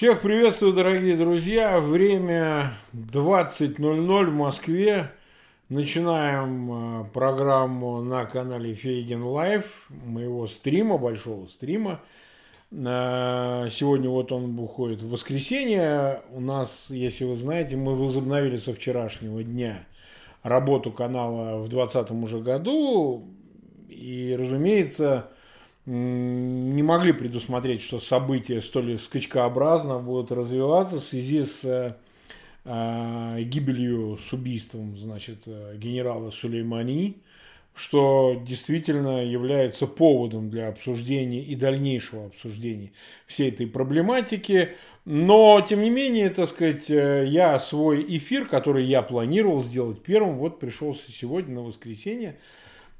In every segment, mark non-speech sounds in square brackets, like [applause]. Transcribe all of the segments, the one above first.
Всех приветствую, дорогие друзья. Время 20.00 в Москве. Начинаем э, программу на канале Фейгин Live, моего стрима, большого стрима. Э, сегодня вот он уходит в воскресенье. У нас, если вы знаете, мы возобновили со вчерашнего дня работу канала в 2020 уже году. И, разумеется, не могли предусмотреть, что события столь скачкообразно будут развиваться в связи с э, гибелью, с убийством, значит, э, генерала Сулеймани, что действительно является поводом для обсуждения и дальнейшего обсуждения всей этой проблематики. Но, тем не менее, так сказать, э, я свой эфир, который я планировал сделать первым, вот пришелся сегодня на воскресенье, Э,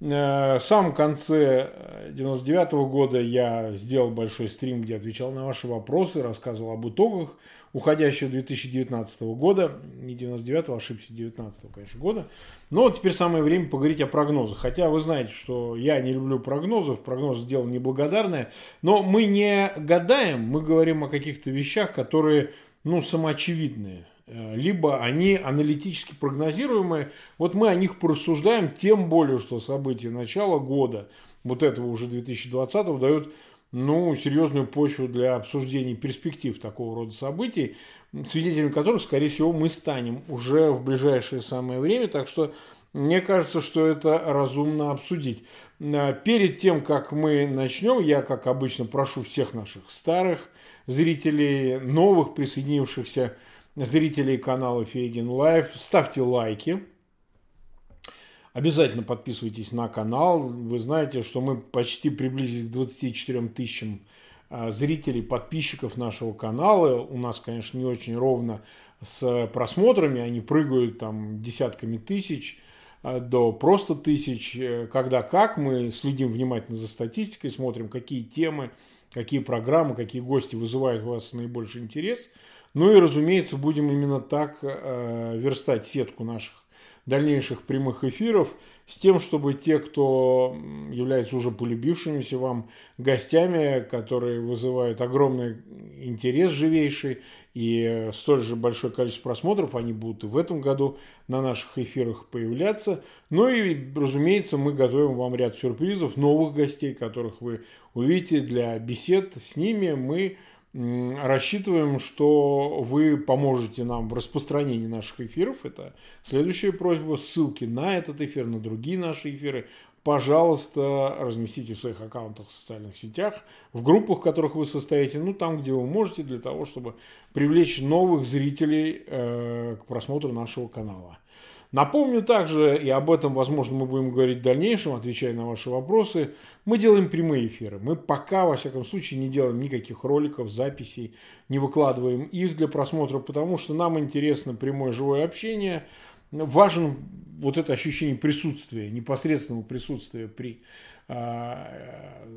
в самом конце 99 -го года я сделал большой стрим, где отвечал на ваши вопросы, рассказывал об итогах уходящего 2019 года. Не 99 ошибся, 19 конечно, года. Но теперь самое время поговорить о прогнозах. Хотя вы знаете, что я не люблю прогнозов, прогнозы дело неблагодарное. Но мы не гадаем, мы говорим о каких-то вещах, которые ну, самоочевидные. Э, либо они аналитически прогнозируемые. Вот мы о них порассуждаем, тем более, что события начала года, вот этого уже 2020 дают ну, серьезную почву для обсуждения перспектив такого рода событий, свидетелями которых, скорее всего, мы станем уже в ближайшее самое время. Так что мне кажется, что это разумно обсудить. Э, перед тем, как мы начнем, я, как обычно, прошу всех наших старых зрителей, новых присоединившихся зрителей канала Фейгин Live. Ставьте лайки. Обязательно подписывайтесь на канал. Вы знаете, что мы почти приблизились к 24 тысячам а, зрителей, подписчиков нашего канала. У нас, конечно, не очень ровно с просмотрами. Они прыгают там десятками тысяч а, до просто тысяч. Когда как, мы следим внимательно за статистикой, смотрим, какие темы, какие программы, какие гости вызывают у вас наибольший интерес – ну и, разумеется, будем именно так э, верстать сетку наших дальнейших прямых эфиров с тем, чтобы те, кто является уже полюбившимися вам гостями, которые вызывают огромный интерес живейший и столь же большое количество просмотров, они будут и в этом году на наших эфирах появляться. Ну и, разумеется, мы готовим вам ряд сюрпризов, новых гостей, которых вы увидите для бесед с ними. Мы Рассчитываем, что вы поможете нам в распространении наших эфиров. Это следующая просьба. Ссылки на этот эфир, на другие наши эфиры, пожалуйста, разместите в своих аккаунтах в социальных сетях, в группах, в которых вы состоите, ну, там, где вы можете, для того, чтобы привлечь новых зрителей э, к просмотру нашего канала. Напомню также, и об этом, возможно, мы будем говорить в дальнейшем, отвечая на ваши вопросы, мы делаем прямые эфиры. Мы пока, во всяком случае, не делаем никаких роликов, записей, не выкладываем их для просмотра, потому что нам интересно прямое живое общение. Важен вот это ощущение присутствия, непосредственного присутствия при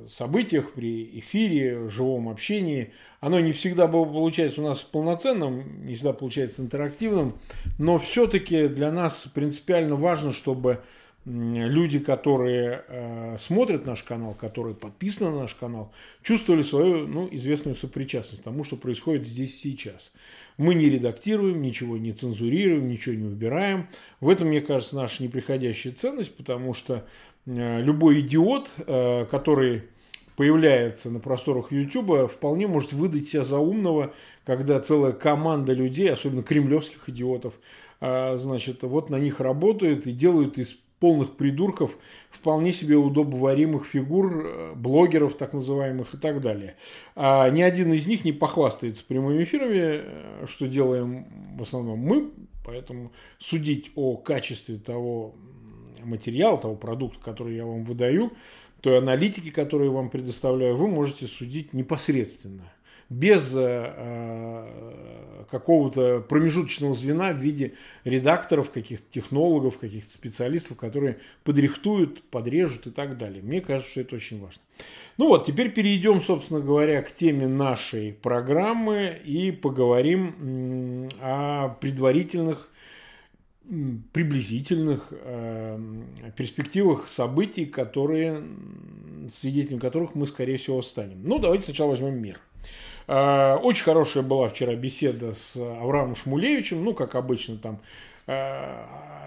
событиях, при эфире, живом общении. Оно не всегда получается у нас полноценным, не всегда получается интерактивным, но все-таки для нас принципиально важно, чтобы люди, которые э, смотрят наш канал, которые подписаны на наш канал, чувствовали свою ну, известную сопричастность тому, что происходит здесь сейчас. Мы не редактируем, ничего не цензурируем, ничего не убираем. В этом, мне кажется, наша неприходящая ценность, потому что Э, любой идиот, э, который появляется на просторах YouTube, вполне может выдать себя за умного, когда целая команда людей, особенно кремлевских идиотов, э, значит, вот на них работают и делают из полных придурков вполне себе удобоваримых фигур, блогеров так называемых и так далее. А ни один из них не похвастается прямыми эфирами, что делаем в основном мы, поэтому судить о качестве того материал, того продукта, который я вам выдаю, той аналитики, которую я вам предоставляю, вы можете судить непосредственно, без э, э, какого-то промежуточного звена в виде редакторов, каких-то технологов, каких-то специалистов, которые подрихтуют, подрежут и так далее. Мне кажется, что это очень важно. Ну вот, теперь перейдем, собственно говоря, к теме нашей программы и поговорим о предварительных приблизительных э, перспективах событий, которые, свидетелем которых мы, скорее всего, станем. Ну, давайте сначала возьмем мир. Очень хорошая была вчера беседа с Авраамом Шмулевичем, ну, как обычно, там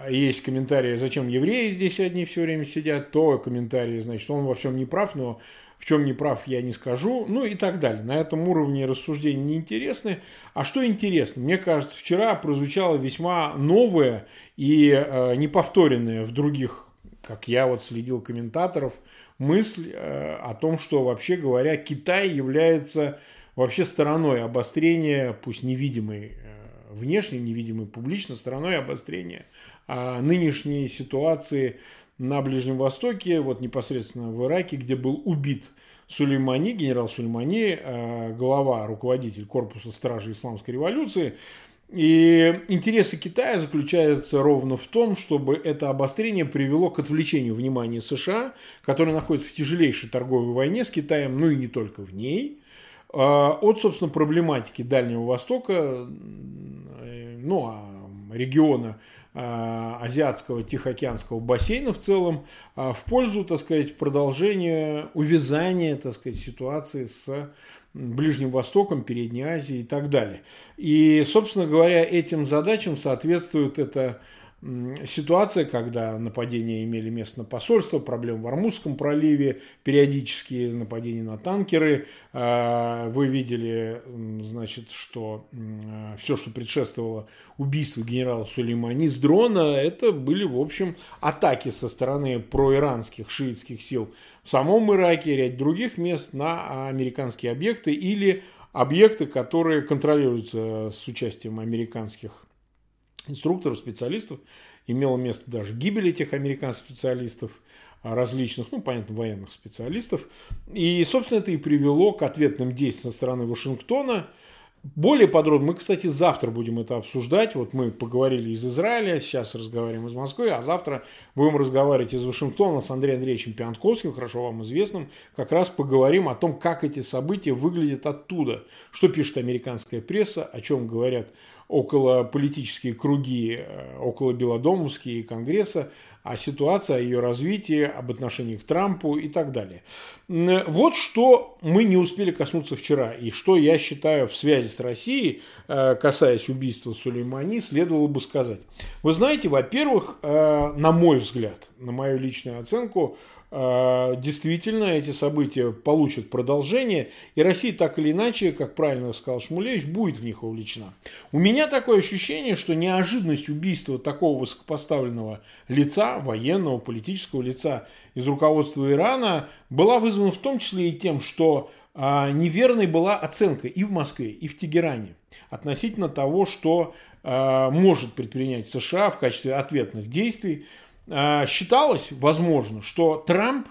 есть комментарии, зачем евреи здесь одни все время сидят, то комментарии, значит, он во всем не прав, но в чем не прав, я не скажу, ну и так далее. На этом уровне рассуждения неинтересны. А что интересно? Мне кажется, вчера прозвучало весьма новое и э, неповторенное в других, как я вот следил комментаторов, мысль э, о том, что вообще говоря, Китай является вообще стороной обострения, пусть невидимой э, внешне, невидимой публично, стороной обострения э, нынешней ситуации на Ближнем Востоке, вот непосредственно в Ираке, где был убит Сулеймани, генерал Сулеймани, э, глава, руководитель корпуса стражи исламской революции. И интересы Китая заключаются ровно в том, чтобы это обострение привело к отвлечению внимания США, который находится в тяжелейшей торговой войне с Китаем, ну и не только в ней, э, от, собственно, проблематики Дальнего Востока, э, ну, а региона Э, азиатского Тихоокеанского бассейна в целом э, в пользу, так сказать, продолжения, увязания, так сказать, ситуации с Ближним Востоком, Передней Азией и так далее. И, собственно говоря, этим задачам соответствует это ситуация, когда нападения имели место на посольство, проблемы в Армузском проливе, периодические нападения на танкеры. А, вы видели, значит, что все, что предшествовало убийству генерала Сулеймани с дрона, это были, в общем, атаки со стороны проиранских шиитских сил в самом Ираке ряд других мест на американские объекты или объекты, которые контролируются с участием американских инструкторов, специалистов. Имело место даже гибель этих американских специалистов а, различных, ну, понятно, военных специалистов. И, собственно, это и привело к ответным действиям со стороны Вашингтона. Более подробно, мы, кстати, завтра будем это обсуждать. Вот мы поговорили из Израиля, сейчас разговариваем из Москвы, а завтра будем разговаривать из Вашингтона с Андреем Андреевичем Пиантковским, хорошо вам известным. Как раз поговорим о том, как эти события выглядят оттуда. Что пишет американская пресса, о чем говорят около политические круги, э, около Белодомовские и Конгресса, о ситуации, о ее развитии, об отношениях к Трампу и так далее. Вот что мы не успели коснуться вчера, и что я считаю в связи с Россией, э, касаясь убийства Сулеймани, следовало бы сказать. Вы знаете, во-первых, э, на мой взгляд, на мою личную оценку, а, действительно эти события получат продолжение, и Россия так или иначе, как правильно сказал Шмулевич, будет в них вовлечена. У меня такое ощущение, что неожиданность убийства такого высокопоставленного лица, военного, политического лица из руководства Ирана была вызвана в том числе и тем, что а, неверной была оценка и в Москве, и в Тегеране относительно того, что а, может предпринять США в качестве ответных действий считалось, возможно, что Трамп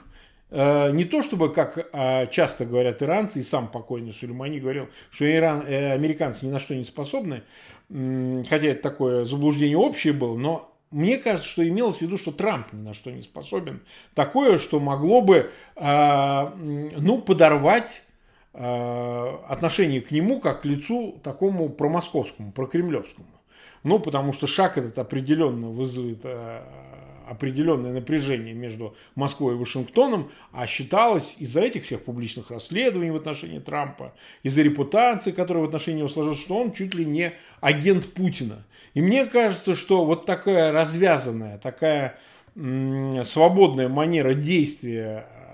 э, не то чтобы, как э, часто говорят иранцы, и сам покойный Сулеймани говорил, что Иран, американцы ни на что не способны, хотя это такое заблуждение общее было, но мне кажется, что имелось в виду, что Трамп ни на что не способен. Такое, что могло бы ну, подорвать отношение к нему как к лицу такому промосковскому, прокремлевскому. Ну, потому что шаг этот определенно вызовет определенное напряжение между Москвой и Вашингтоном, а считалось из-за этих всех публичных расследований в отношении Трампа, из-за репутации, которая в отношении него сложилась, что он чуть ли не агент Путина. И мне кажется, что вот такая развязанная, такая свободная манера действия э,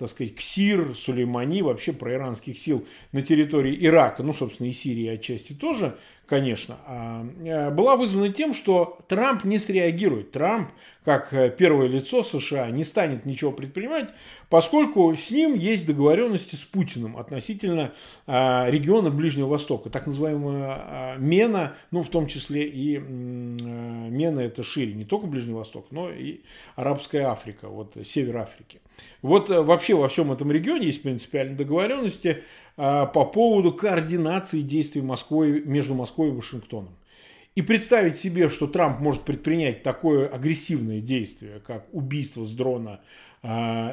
так сказать, КСИР, Сулеймани, вообще проиранских сил на территории Ирака, ну, собственно, и Сирии отчасти тоже, конечно, а, э, была вызвана тем, что Трамп не среагирует. Трамп, как э, первое лицо США, не станет ничего предпринимать, поскольку с ним есть договоренности с Путиным относительно а, региона Ближнего Востока, так называемая Мена, ну, в том числе и Мена это шире, не только Ближний Восток, но и Арабская Африка, вот север Африки. Вот э, вообще во всем этом регионе есть принципиальные договоренности. А, по поводу координации действий Москвы, между Москвой и Вашингтоном. И представить себе, что Трамп может предпринять такое агрессивное действие, как убийство с дрона э,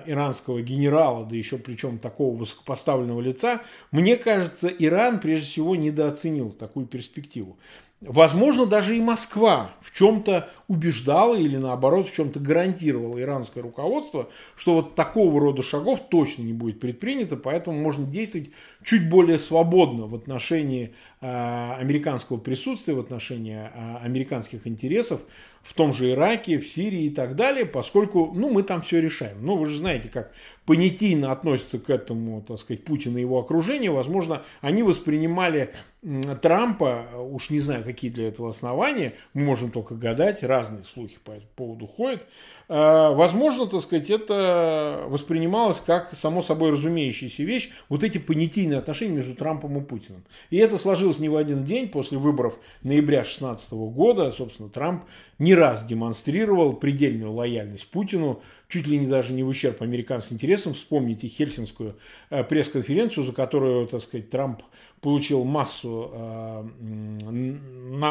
иранского генерала, да еще причем такого высокопоставленного лица, мне кажется, Иран прежде всего недооценил такую перспективу. Возможно, даже и Москва в чем-то убеждала или наоборот в чем-то гарантировала иранское руководство, что вот такого рода шагов точно не будет предпринято, поэтому можно действовать чуть более свободно в отношении американского присутствия, в отношении э, американских интересов в том же Ираке, в Сирии и так далее, поскольку ну, мы там все решаем. Ну, вы же знаете, как понятийно относятся к этому, так сказать, Путин и его окружение. Возможно, они воспринимали Трампа, уж не знаю, какие для этого основания, мы можем только гадать, разные слухи по этому поводу ходят. А, возможно, так сказать, это воспринималось как само собой разумеющаяся вещь, вот эти понятийные отношения между Трампом и Путиным. И это сложилось не в один день после выборов ноября 2016 года. Собственно, Трамп не раз демонстрировал предельную лояльность Путину, чуть ли не даже не в ущерб американским интересам. Вспомните Хельсинскую э, пресс-конференцию, за которую, так сказать, Трамп получил массу, э,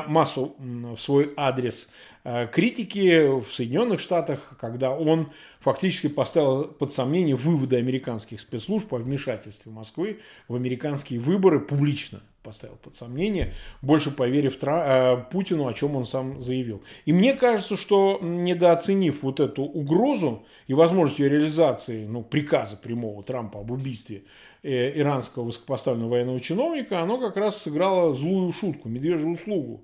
массу в свой адрес э, критики в Соединенных Штатах, когда он фактически поставил под сомнение выводы американских спецслужб о вмешательстве Москвы в американские выборы публично поставил под сомнение, больше поверив Тра- э, Путину, о чем он сам заявил. И мне кажется, что недооценив вот эту угрозу и возможность ее реализации, ну, приказа прямого Трампа об убийстве иранского высокопоставленного военного чиновника, оно как раз сыграло злую шутку, медвежью услугу.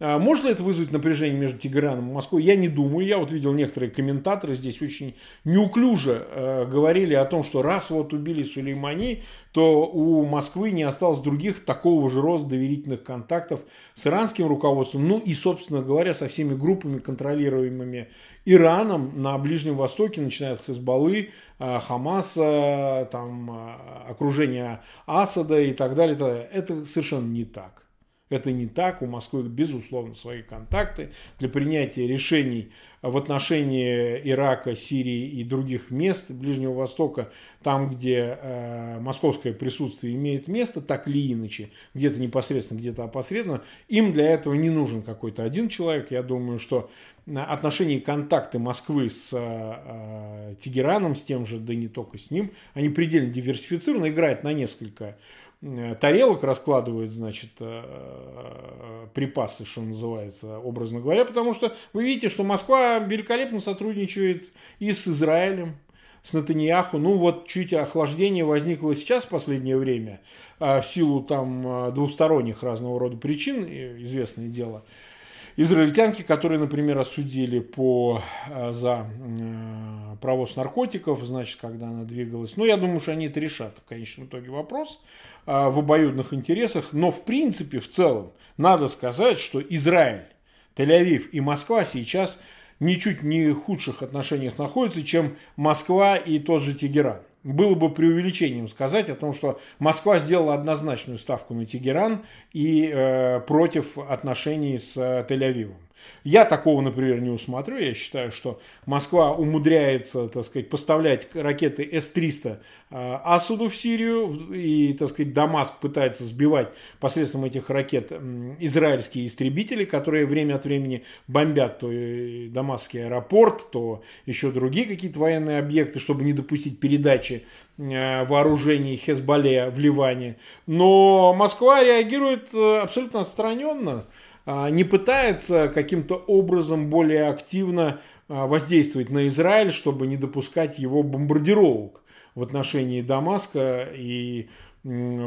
А может ли это вызвать напряжение между Тегераном и Москвой? Я не думаю. Я вот видел некоторые комментаторы здесь очень неуклюже э, говорили о том, что раз вот убили Сулеймани, то у Москвы не осталось других такого же роста доверительных контактов с иранским руководством, ну и, собственно говоря, со всеми группами, контролируемыми Ираном на Ближнем Востоке, начиная от Хезбаллы, э, Хамаса, там, э, окружения Асада и так далее. Это совершенно не так. Это не так. У Москвы, безусловно, свои контакты для принятия решений в отношении Ирака, Сирии и других мест Ближнего Востока, там, где э, московское присутствие имеет место, так или иначе, где-то непосредственно, где-то опосредованно, им для этого не нужен какой-то один человек. Я думаю, что отношения и контакты Москвы с э, Тегераном, с тем же, да не только с ним, они предельно диверсифицированы, играют на несколько Э, тарелок раскладывают, значит, э, э, припасы, что называется, образно говоря, потому что вы видите, что Москва великолепно сотрудничает и с Израилем, с Натаньяху. Ну вот чуть охлаждение возникло сейчас в последнее время в силу там двусторонних разного рода причин, известное дело израильтянки, которые, например, осудили по, э, за э, провоз наркотиков, значит, когда она двигалась. Ну, я думаю, что они это решат в конечном итоге вопрос э, в обоюдных интересах. Но, в принципе, в целом, надо сказать, что Израиль, Тель-Авив и Москва сейчас ничуть не худших отношениях находятся, чем Москва и тот же Тегеран было бы преувеличением сказать о том, что Москва сделала однозначную ставку на Тегеран и э, против отношений с э, Тель-Авивом. Я такого, например, не усмотрю. Я считаю, что Москва умудряется, так сказать, поставлять ракеты С-300 э, Асуду в Сирию, и, так сказать, Дамаск пытается сбивать посредством этих ракет израильские истребители, которые время от времени бомбят то Дамасский аэропорт, то еще другие какие-то военные объекты, чтобы не допустить передачи э, вооружений Хезболле в Ливане. Но Москва реагирует э, абсолютно отстраненно. А, не пытается каким-то образом более активно а, воздействовать на Израиль, чтобы не допускать его бомбардировок в отношении Дамаска и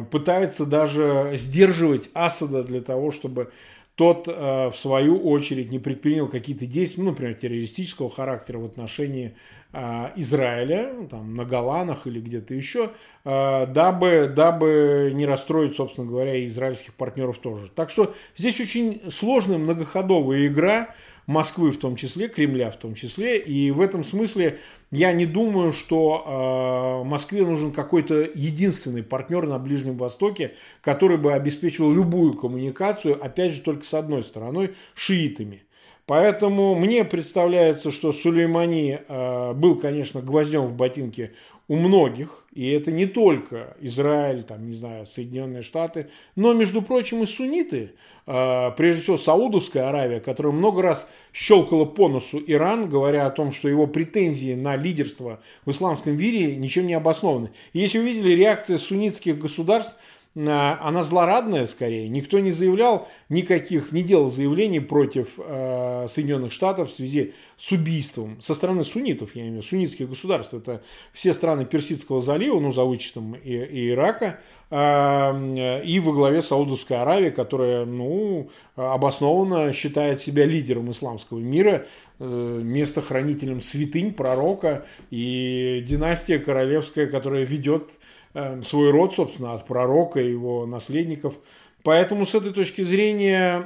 пытается даже сдерживать Асада для того, чтобы тот, а, в свою очередь, не предпринял какие-то действия, ну, например, террористического характера в отношении Израиля, ну, там, на Голанах или где-то еще, а, дабы, дабы не расстроить, собственно говоря, и израильских партнеров тоже. Так что здесь очень сложная многоходовая игра Москвы в том числе, Кремля в том числе, и в этом смысле я не думаю, что э, Москве нужен какой-то единственный партнер на Ближнем Востоке, который бы обеспечивал любую коммуникацию, опять же, только с одной стороной, шиитами. Поэтому мне представляется, что Сулеймани э, был, конечно, гвоздем в ботинке у многих, и это не только Израиль, там, не знаю, Соединенные Штаты, но, между прочим, и сунниты, э, прежде всего Саудовская Аравия, которая много раз щелкала по носу Иран, говоря о том, что его претензии на лидерство в исламском мире ничем не обоснованы. И если увидели реакции суннитских государств – она злорадная скорее. Никто не заявлял никаких, не делал заявлений против э, Соединенных Штатов в связи с убийством со стороны суннитов, я имею в виду, суннитских государств. Это все страны Персидского залива, ну, за вычетом и, и Ирака, э, и во главе Саудовской Аравии, которая, ну, обоснованно считает себя лидером исламского мира, э, местохранителем святынь, пророка и династия королевская, которая ведет Эм, свой род, собственно, от пророка и его наследников. Поэтому с этой точки зрения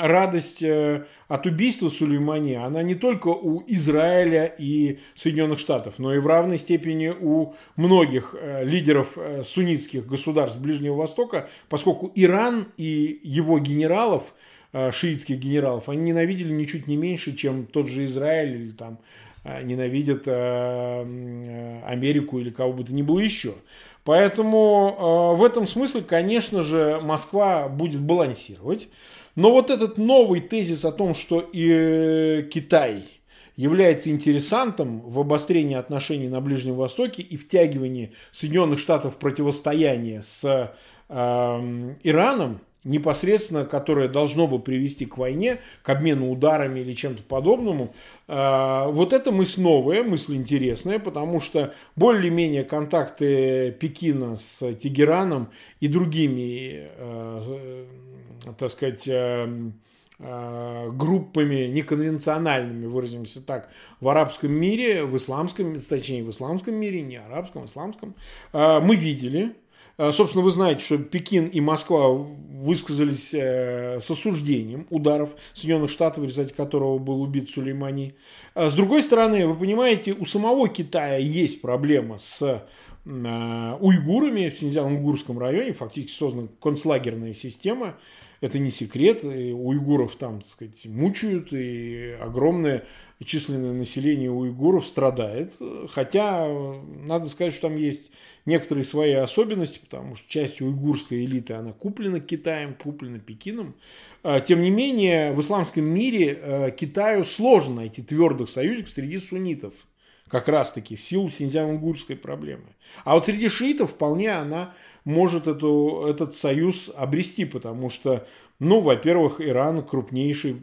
радость э, от убийства Сулеймани, она не только у Израиля и Соединенных Штатов, но и в равной степени у многих э, лидеров э, суннитских государств Ближнего Востока, поскольку Иран и его генералов, шиитских генералов, они ненавидели ничуть не меньше, чем тот же Израиль или там ненавидят Америку или кого бы то ни было еще. Поэтому э, в этом смысле, конечно же, Москва будет балансировать. Но вот этот новый тезис о том, что э, Китай является интересантом в обострении отношений на Ближнем Востоке и втягивании Соединенных Штатов в противостояние с э, Ираном, непосредственно, которое должно бы привести к войне, к обмену ударами или чем-то подобному, э, вот эта мысль новая, мысль интересная, потому что более-менее контакты Пекина с Тегераном и другими, э, так сказать, э, группами неконвенциональными, выразимся так, в арабском мире, в исламском, точнее, в исламском мире, не арабском, исламском, мы видели, а, собственно, вы знаете, что Пекин и Москва высказались э, с осуждением ударов Соединенных Штатов, в результате которого был убит Сулеймани. А, с другой стороны, вы понимаете, у самого Китая есть проблема с э, уйгурами в Синьцзян-Уйгурском районе. Фактически создана концлагерная система. Это не секрет. И уйгуров там, так сказать, мучают. И огромное численное население уйгуров страдает. Хотя, надо сказать, что там есть некоторые свои особенности, потому что часть уйгурской элиты, она куплена Китаем, куплена Пекином. А, тем не менее, в исламском мире э, Китаю сложно найти твердых союзников среди суннитов, как раз-таки в силу синьцзян-уйгурской проблемы. А вот среди шиитов вполне она может эту, этот союз обрести, потому что, ну, во-первых, Иран крупнейший,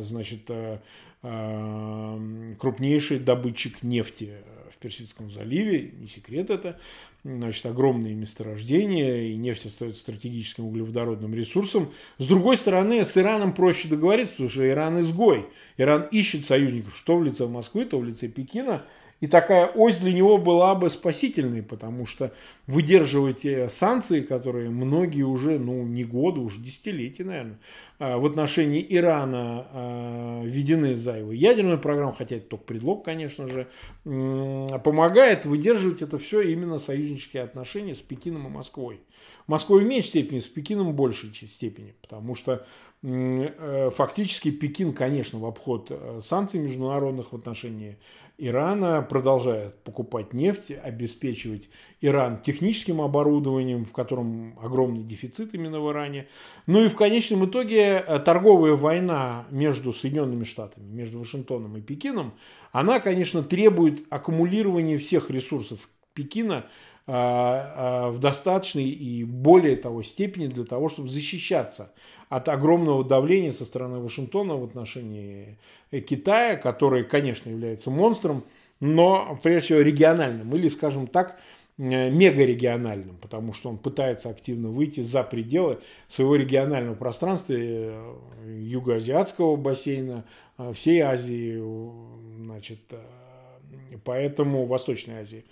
значит, э, э, крупнейший добытчик нефти в Персидском заливе, не секрет это, значит, огромные месторождения, и нефть остается стратегическим углеводородным ресурсом. С другой стороны, с Ираном проще договориться, потому что Иран изгой. Иран ищет союзников, что в лице Москвы, то в лице Пекина – и такая ось для него была бы спасительной, потому что выдерживать санкции, которые многие уже, ну, не годы, уже десятилетия, наверное, а, в отношении Ирана а, введены его ядерную программу, хотя это только предлог, конечно же, помогает выдерживать это все именно союзнические отношения с Пекином и Москвой. Москвой в меньшей степени, с Пекином в большей степени, потому что э, фактически Пекин, конечно, в обход э, санкций международных в отношении Ирана продолжает покупать нефть, обеспечивать Иран техническим оборудованием, в котором огромный дефицит именно в Иране. Ну и в конечном итоге э, торговая война между Соединенными Штатами, между Вашингтоном и Пекином, она, конечно, требует аккумулирования всех ресурсов Пекина в достаточной и более того степени для того, чтобы защищаться от огромного давления со стороны Вашингтона в отношении э, Китая, который, конечно, является монстром, но прежде всего региональным или, скажем так, э, мегарегиональным, потому что он пытается активно выйти за пределы своего регионального пространства э, юго-азиатского бассейна, всей Азии, значит, поэтому Восточной Азии.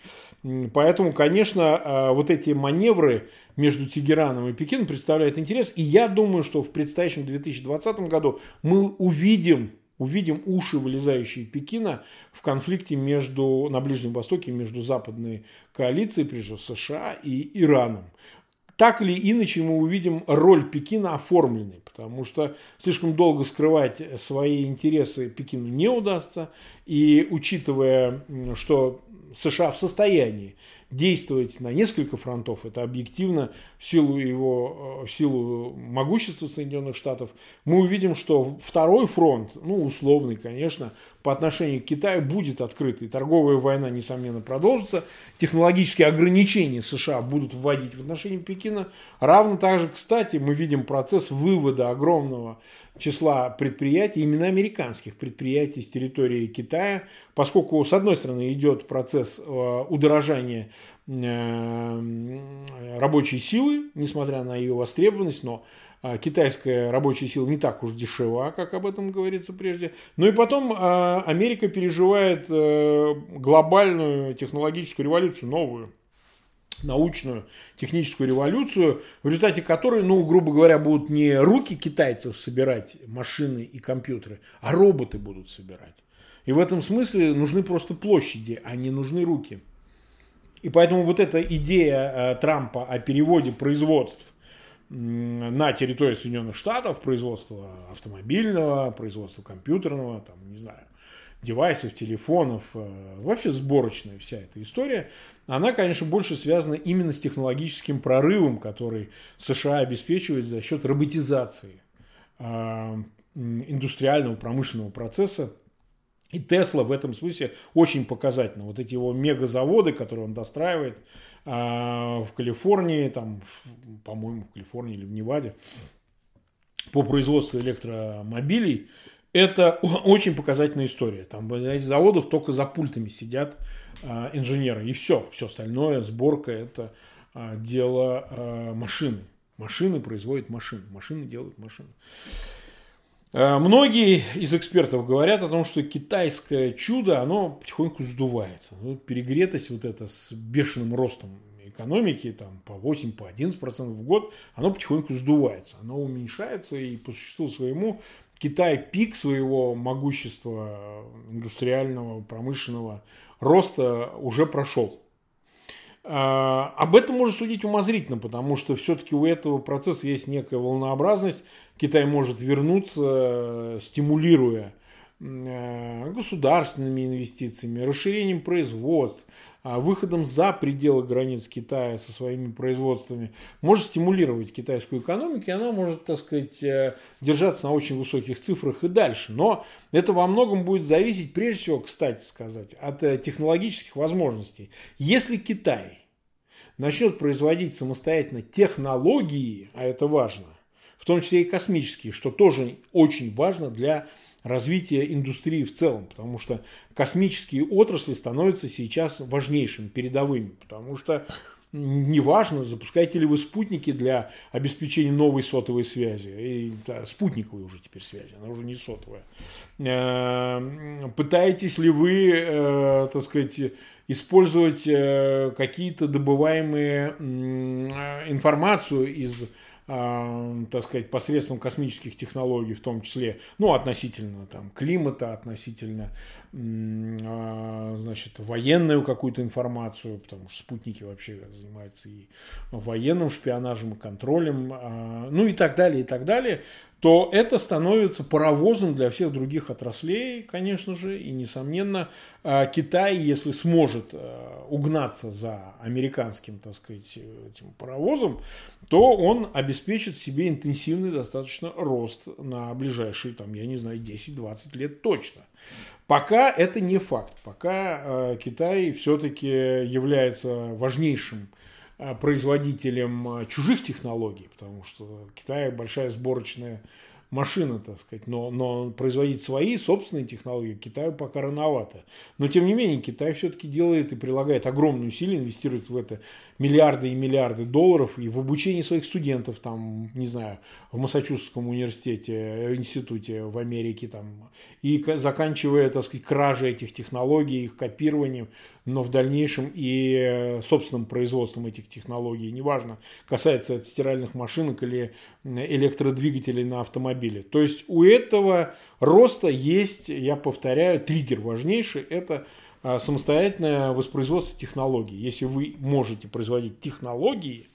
Поэтому, конечно, вот эти маневры между Тегераном и Пекином представляет интерес. И я думаю, что в предстоящем 2020 году мы увидим увидим уши, вылезающие Пекина в конфликте между, на Ближнем Востоке между западной коалицией, прежде всего США и Ираном. Так или иначе мы увидим роль Пекина оформленной, потому что слишком долго скрывать свои интересы Пекину не удастся. И учитывая, что США в состоянии действовать на несколько фронтов, это объективно в силу его, в силу могущества Соединенных Штатов, мы увидим, что второй фронт, ну, условный, конечно, по отношению к Китаю будет открыт, и торговая война, несомненно, продолжится, технологические ограничения США будут вводить в отношении Пекина, равно также, кстати, мы видим процесс вывода огромного числа предприятий, именно американских предприятий с территории Китая, поскольку, с одной стороны, идет процесс э, удорожания э, рабочей силы, несмотря на ее востребованность, но э, китайская рабочая сила не так уж дешева, как об этом говорится прежде. Ну и потом Америка переживает глобальную технологическую революцию, новую научную техническую революцию, в результате которой, ну, грубо говоря, будут не руки китайцев собирать машины и компьютеры, а роботы будут собирать. И в этом смысле нужны просто площади, а не нужны руки. И поэтому вот эта идея э, Трампа о переводе производств на территорию Соединенных Штатов, производства автомобильного, производства компьютерного, там, не знаю, девайсов, телефонов, э, вообще сборочная вся эта история, она, конечно, больше связана именно с технологическим прорывом, который США обеспечивает за счет роботизации э, индустриального промышленного процесса. И Тесла в этом смысле очень показательна. Вот эти его мегазаводы, которые он достраивает в Калифорнии, там, по-моему, в Калифорнии или в Неваде, по производству электромобилей – это очень показательная история. Там этих заводах только за пультами сидят э, инженеры. И все. Все остальное, сборка, это э, дело машины. Машины производят машины. Машины делают машины. Э, многие из экспертов говорят о том, что китайское чудо, оно потихоньку сдувается. Ну, перегретость вот это с бешеным ростом экономики, там, по 8, по 11% в год, оно потихоньку сдувается. Оно уменьшается и по существу своему Китай пик своего могущества индустриального, промышленного роста уже прошел. А, об этом можно судить умозрительно, потому что все-таки у этого процесса есть некая волнообразность. Китай может вернуться, стимулируя Э, государственными инвестициями, расширением производств, а выходом за пределы границ Китая со своими производствами, может стимулировать китайскую экономику, и она может, так сказать, э, держаться на очень высоких цифрах и дальше. Но это во многом будет зависеть, прежде всего, кстати сказать, от э, технологических возможностей. Если Китай начнет производить самостоятельно технологии, а это важно, в том числе и космические, что тоже очень важно для развития индустрии в целом, потому что космические отрасли становятся сейчас важнейшими, передовыми, потому что неважно, запускаете ли вы спутники для обеспечения новой сотовой связи, и, да, спутниковой уже теперь связи, она уже не сотовая. Э, пытаетесь ли вы, э, так сказать, использовать э, какие-то добываемые информацию из так сказать, посредством космических технологий в том числе, ну, относительно там климата, относительно, значит, военную какую-то информацию, потому что спутники вообще занимаются и военным шпионажем, и контролем, э, ну и так далее, и так далее то это становится паровозом для всех других отраслей, конечно же, и, несомненно, а, Китай, если сможет а, угнаться за американским, так сказать, этим паровозом, то он обеспечит себе интенсивный достаточно рост на ближайшие, там, я не знаю, 10-20 лет точно. Пока это не факт. Пока а, Китай все-таки является важнейшим Э, производителем э, чужих технологий, потому что Китай большая сборочная машина, так сказать, но, но производить свои собственные технологии Китаю пока рановато. Но, тем не менее, Китай все-таки делает и прилагает огромные усилия, инвестирует в это миллиарды и миллиарды долларов и в обучение своих студентов, там, не знаю, в Массачусетском университете, институте в Америке, там, и заканчивая, так сказать, кражей этих технологий, их копированием, но в дальнейшем и э, собственным производством этих технологий, неважно, касается это стиральных машинок или электродвигателей на автомобиле. То есть у этого роста есть, я повторяю, триггер важнейший, это самостоятельное воспроизводство технологий. Если вы можете производить технологии,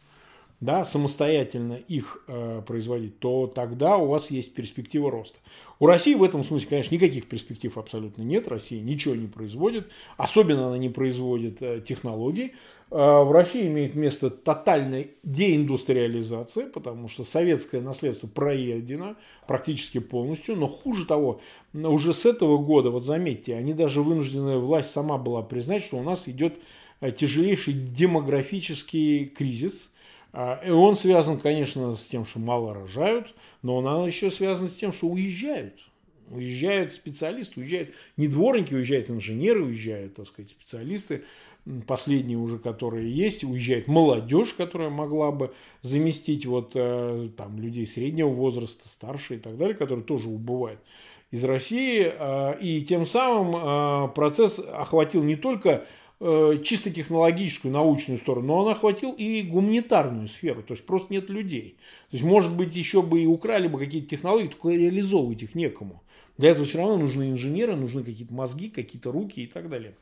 да, самостоятельно их э, производить, то тогда у вас есть перспектива роста. У России в этом смысле, конечно, никаких перспектив абсолютно нет. Россия ничего не производит, особенно она не производит э, технологий. Э, в России имеет место тотальная деиндустриализация, потому что советское наследство проедено практически полностью. Но хуже того, уже с этого года, вот заметьте, они даже вынуждены, власть сама была признать, что у нас идет э, тяжелейший демографический кризис – и он связан, конечно, с тем, что мало рожают, но он еще связан с тем, что уезжают. Уезжают специалисты, уезжают не дворники, уезжают инженеры, уезжают, так сказать, специалисты, последние уже, которые есть, уезжает молодежь, которая могла бы заместить вот э, там людей среднего возраста, старше и так далее, которые тоже убывают из России. А, и тем самым а, процесс охватил не только Э, чисто технологическую, научную сторону, но он охватил и гуманитарную сферу, то есть просто нет людей. То есть, может быть, еще бы и украли бы какие-то технологии, только реализовывать их некому. Для этого все равно нужны инженеры, нужны какие-то мозги, какие-то руки и так далее.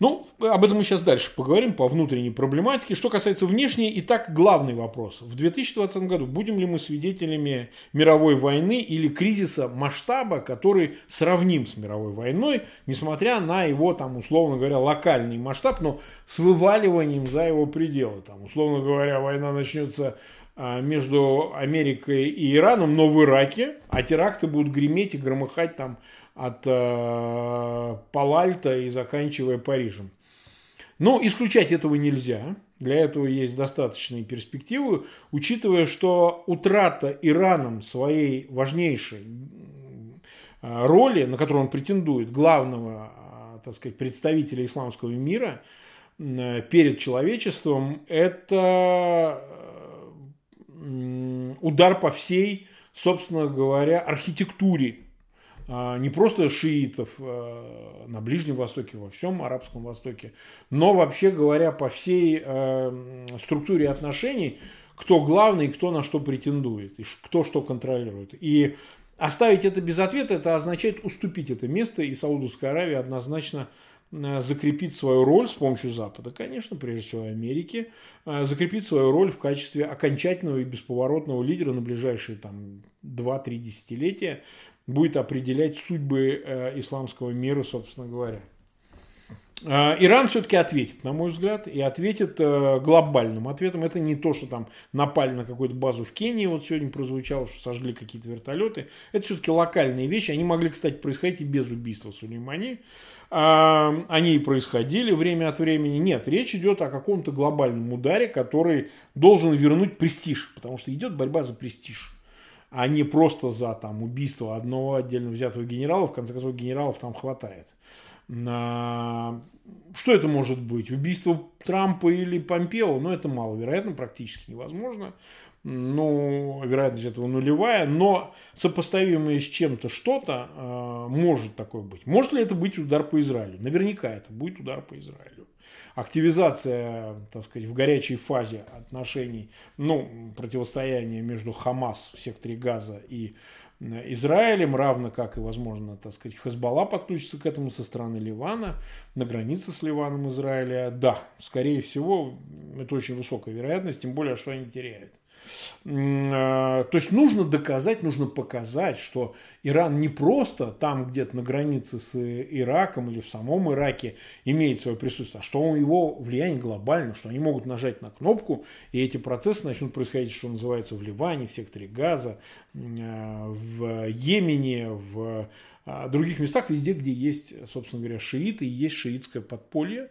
Ну, об этом мы сейчас дальше поговорим по внутренней проблематике. Что касается внешней, и так главный вопрос. В 2020 году будем ли мы свидетелями мировой войны или кризиса масштаба, который сравним с мировой войной, несмотря на его, там, условно говоря, локальный масштаб, но с вываливанием за его пределы. Там, условно говоря, война начнется а, между Америкой и Ираном, но в Ираке, а теракты будут греметь и громыхать там от э, Палальта и заканчивая Парижем. Но исключать этого нельзя. Для этого есть достаточные перспективы, учитывая, что утрата Ираном своей важнейшей э, роли, на которую он претендует, главного э, так сказать, представителя исламского мира э, перед человечеством, это удар по всей, собственно говоря, архитектуре не просто шиитов а, на Ближнем Востоке, во всем Арабском Востоке, но вообще говоря по всей а, структуре отношений, кто главный, кто на что претендует, и кто что контролирует. И оставить это без ответа, это означает уступить это место, и Саудовская Аравия однозначно закрепить свою роль с помощью Запада, конечно, прежде всего Америки, закрепить свою роль в качестве окончательного и бесповоротного лидера на ближайшие там, 2-3 десятилетия будет определять судьбы э, исламского мира, собственно говоря. Э, Иран все-таки ответит, на мой взгляд, и ответит э, глобальным ответом. Это не то, что там напали на какую-то базу в Кении, вот сегодня прозвучало, что сожгли какие-то вертолеты. Это все-таки локальные вещи. Они могли, кстати, происходить и без убийства Сулеймани. Они и происходили время от времени. Нет, речь идет о каком-то глобальном ударе, который должен вернуть престиж, потому что идет борьба за престиж а не просто за там, убийство одного отдельно взятого генерала. В конце концов, генералов там хватает. Что это может быть? Убийство Трампа или Помпео? Ну, это маловероятно, практически невозможно. Ну, вероятность этого нулевая, но сопоставимое с чем-то что-то э, может такое быть. Может ли это быть удар по Израилю? Наверняка это будет удар по Израилю активизация, так сказать, в горячей фазе отношений, ну, противостояния между Хамас в секторе Газа и э, Израилем, равно как и, возможно, так сказать, Хезбалла подключится к этому со стороны Ливана, на границе с Ливаном Израиля. Да, скорее всего, это очень высокая вероятность, тем более, что они теряют. А, то есть нужно доказать, нужно показать, что Иран не просто там где-то на границе с Ираком или в самом Ираке имеет свое присутствие, а что его влияние глобально, что они могут нажать на кнопку, и эти процессы начнут происходить, что называется, в Ливане, в секторе Газа, а, в Йемене, в а, других местах, везде, где есть, собственно говоря, шииты и есть шиитское подполье,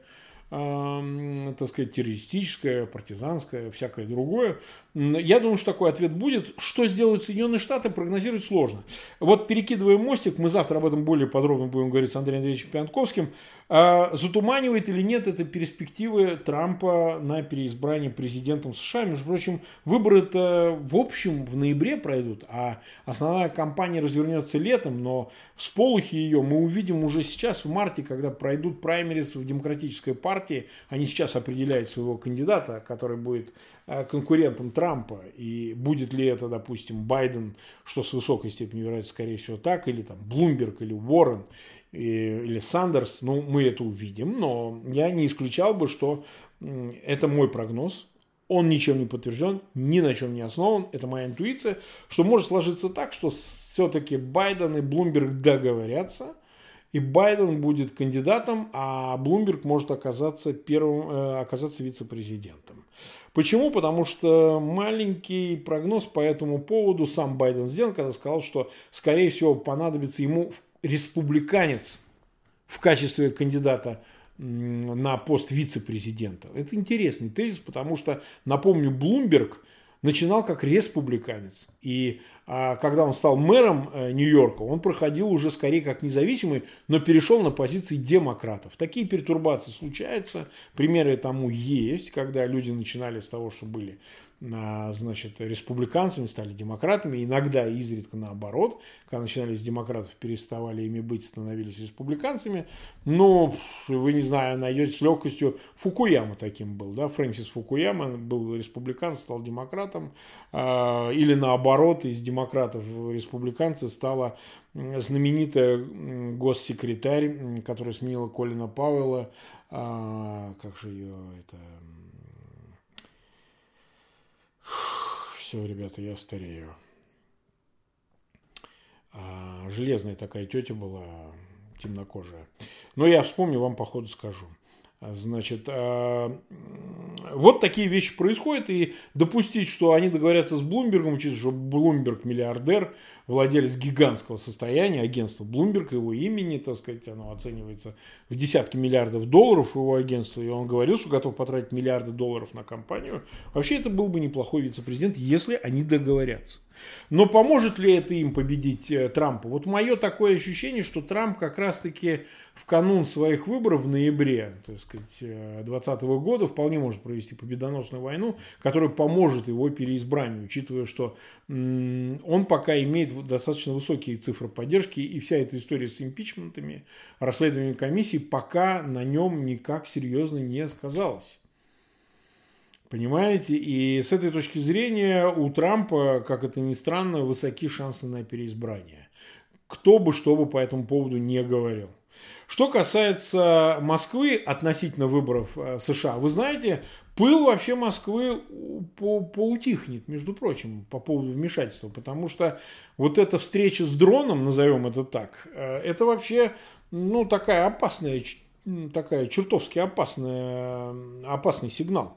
так сказать, террористическое, партизанское, всякое другое. Я думаю, что такой ответ будет. Что сделают Соединенные Штаты, прогнозировать сложно. Вот перекидывая мостик, мы завтра об этом более подробно будем говорить с Андреем Андреевичем Пьянковским. А, затуманивает или нет это перспективы Трампа на переизбрание президентом США? Между прочим, выборы-то в общем в ноябре пройдут, а основная кампания развернется летом, но всполохи ее мы увидим уже сейчас, в марте, когда пройдут праймерис в демократической партии. Они сейчас определяют своего кандидата, который будет Э, конкурентом Трампа, и будет ли это, допустим, Байден, что с высокой степенью вероятности, скорее всего, так, или там Блумберг, или Уоррен, или Сандерс, ну, мы это увидим, но я не исключал бы, что это мой прогноз, он ничем не подтвержден, ни на чем не основан. Это моя интуиция, что может сложиться так, что все-таки Байден и Блумберг договорятся, и Байден будет кандидатом, а Блумберг может оказаться первым, э, оказаться вице-президентом. Почему? Потому что маленький прогноз по этому поводу сам Байден сделал, когда сказал, что, скорее всего, понадобится ему республиканец в качестве кандидата на пост вице-президента. Это интересный тезис, потому что, напомню, Блумберг начинал как республиканец. И а, когда он стал мэром э, Нью-Йорка, он проходил уже скорее как независимый, но перешел на позиции демократов. Такие пертурбации случаются. Примеры тому есть, когда люди начинали с того, что были значит, республиканцами, стали демократами, иногда изредка наоборот, когда начинали с демократов, переставали ими быть, становились республиканцами, но вы, не знаю, найдете с легкостью, Фукуяма таким был, да, Фрэнсис Фукуяма был республиканцем, стал демократом, а, или наоборот, из демократов республиканцы стала знаменитая госсекретарь, которая сменила Колина Пауэлла, а, как же ее, это, все, ребята, я старею. А, железная такая тетя была, темнокожая. Но я вспомню, вам по ходу скажу. Значит, а, вот такие вещи происходят, и допустить, что они договорятся с Блумбергом, учитывая, что Блумберг миллиардер, владелец гигантского состояния, агентство Блумберг, его имени, так сказать, оно оценивается в десятки миллиардов долларов его агентство, и он говорил, что готов потратить миллиарды долларов на компанию. Вообще это был бы неплохой вице-президент, если они договорятся. Но поможет ли это им победить э, Трампа? Вот мое такое ощущение, что Трамп как раз-таки в канун своих выборов в ноябре так сказать, 2020 э, года вполне может провести победоносную войну, которая поможет его переизбранию, учитывая, что он пока имеет достаточно высокие цифры поддержки, и вся эта история с импичментами, расследованием комиссии пока на нем никак серьезно не сказалась. Понимаете? И с этой точки зрения у Трампа, как это ни странно, высоки шансы на переизбрание. Кто бы что бы по этому поводу не говорил. Что касается Москвы относительно выборов э, США, вы знаете, пыл вообще Москвы по поутихнет, между прочим, по поводу вмешательства, потому что вот эта встреча с дроном, назовем это так, э, это вообще ну, такая опасная, такая чертовски опасная, опасный сигнал.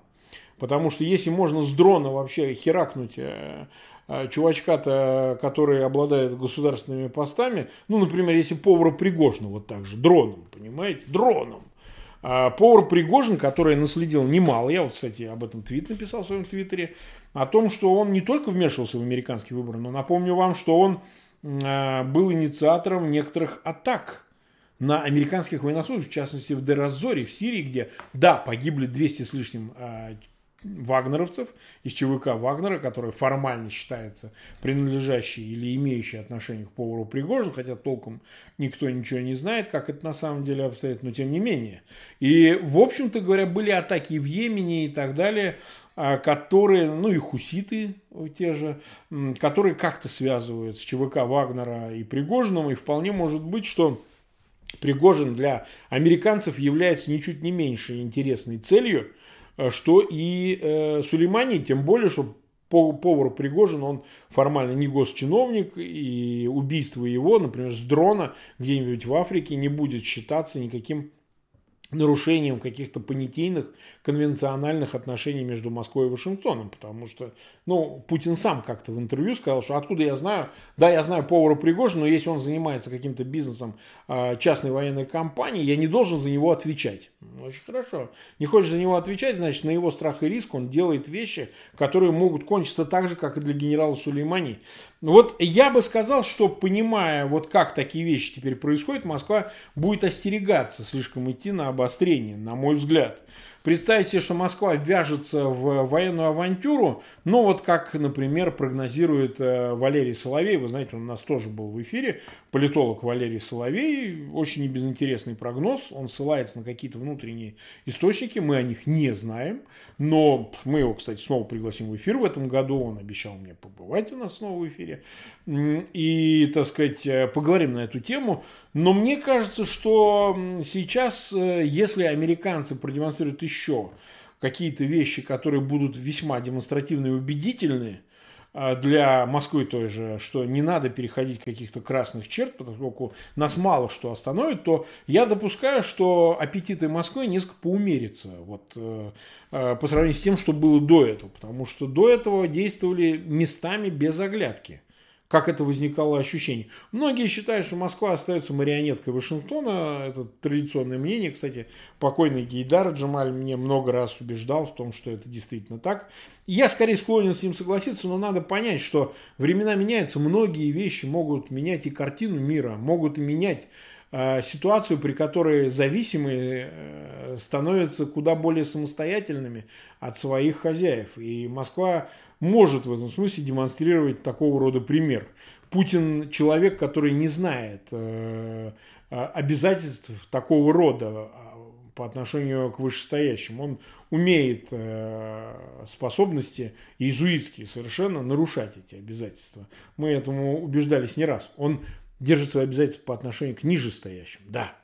Потому что если можно с дрона вообще херакнуть э, э, чувачка-то, который обладает государственными постами, ну, например, если повара Пригожина вот так же, дроном, понимаете, дроном. А повар Пригожин, который наследил немало, я вот, кстати, об этом твит написал в своем твиттере, о том, что он не только вмешивался в американские выборы, но напомню вам, что он э, был инициатором некоторых атак на американских военнослужащих, в частности в Деразоре, в Сирии, где, да, погибли 200 с лишним вагнеровцев из ЧВК Вагнера, который формально считается принадлежащий или имеющий отношение к повару Пригожину, хотя толком никто ничего не знает, как это на самом деле обстоит, но тем не менее. И, в общем-то говоря, были атаки в Йемене и так далее, а, которые, ну и хуситы те же, которые как-то связывают с ЧВК Вагнера и Пригожиным, и вполне может быть, что Пригожин для американцев является ничуть не меньше интересной целью, Э, что и э, Сулеймани, тем более, что повар Пригожин, он формально не госчиновник, и убийство его, например, с дрона где-нибудь в Африке не будет считаться никаким нарушением каких-то понятийных, конвенциональных отношений между Москвой и Вашингтоном, потому что, ну, Путин сам как-то в интервью сказал, что откуда я знаю, да, я знаю повара Пригожина, но если он занимается каким-то бизнесом э, частной военной компании, я не должен за него отвечать. Ну, очень хорошо. Не хочешь за него отвечать, значит, на его страх и риск он делает вещи, которые могут кончиться так же, как и для генерала Сулеймани. Вот я бы сказал, что понимая, вот как такие вещи теперь происходят, Москва будет остерегаться слишком идти на обострение, на мой взгляд. Представить себе, что Москва вяжется в военную авантюру, ну вот как, например, прогнозирует э, Валерий Соловей, вы знаете, он у нас тоже был в эфире, политолог Валерий Соловей, очень безинтересный прогноз, он ссылается на какие-то внутренние источники, мы о них не знаем, но мы его, кстати, снова пригласим в эфир в этом году, он обещал мне побывать у нас снова в эфире, и, так сказать, э, поговорим на эту тему, но мне кажется, что сейчас, э, если американцы продемонстрируют еще какие-то вещи, которые будут весьма демонстративные и убедительные для Москвы той же, что не надо переходить каких-то красных черт, поскольку нас мало что остановит, то я допускаю, что аппетиты Москвы несколько поумерятся вот, э, э, по сравнению с тем, что было до этого. Потому что до этого действовали местами без оглядки как это возникало ощущение. Многие считают, что Москва остается марионеткой Вашингтона. Это традиционное мнение. Кстати, покойный Гейдар Джамаль мне много раз убеждал в том, что это действительно так. Я скорее склонен с ним согласиться, но надо понять, что времена меняются. Многие вещи могут менять и картину мира, могут менять э, ситуацию, при которой зависимые э, становятся куда более самостоятельными от своих хозяев. И Москва может в этом смысле демонстрировать такого рода пример. Путин человек, который не знает э, обязательств такого рода а, по отношению к вышестоящим. Он умеет э, способности иезуитские совершенно нарушать эти обязательства. Мы этому убеждались не раз. Он держит свои обязательства по отношению к нижестоящим. Да,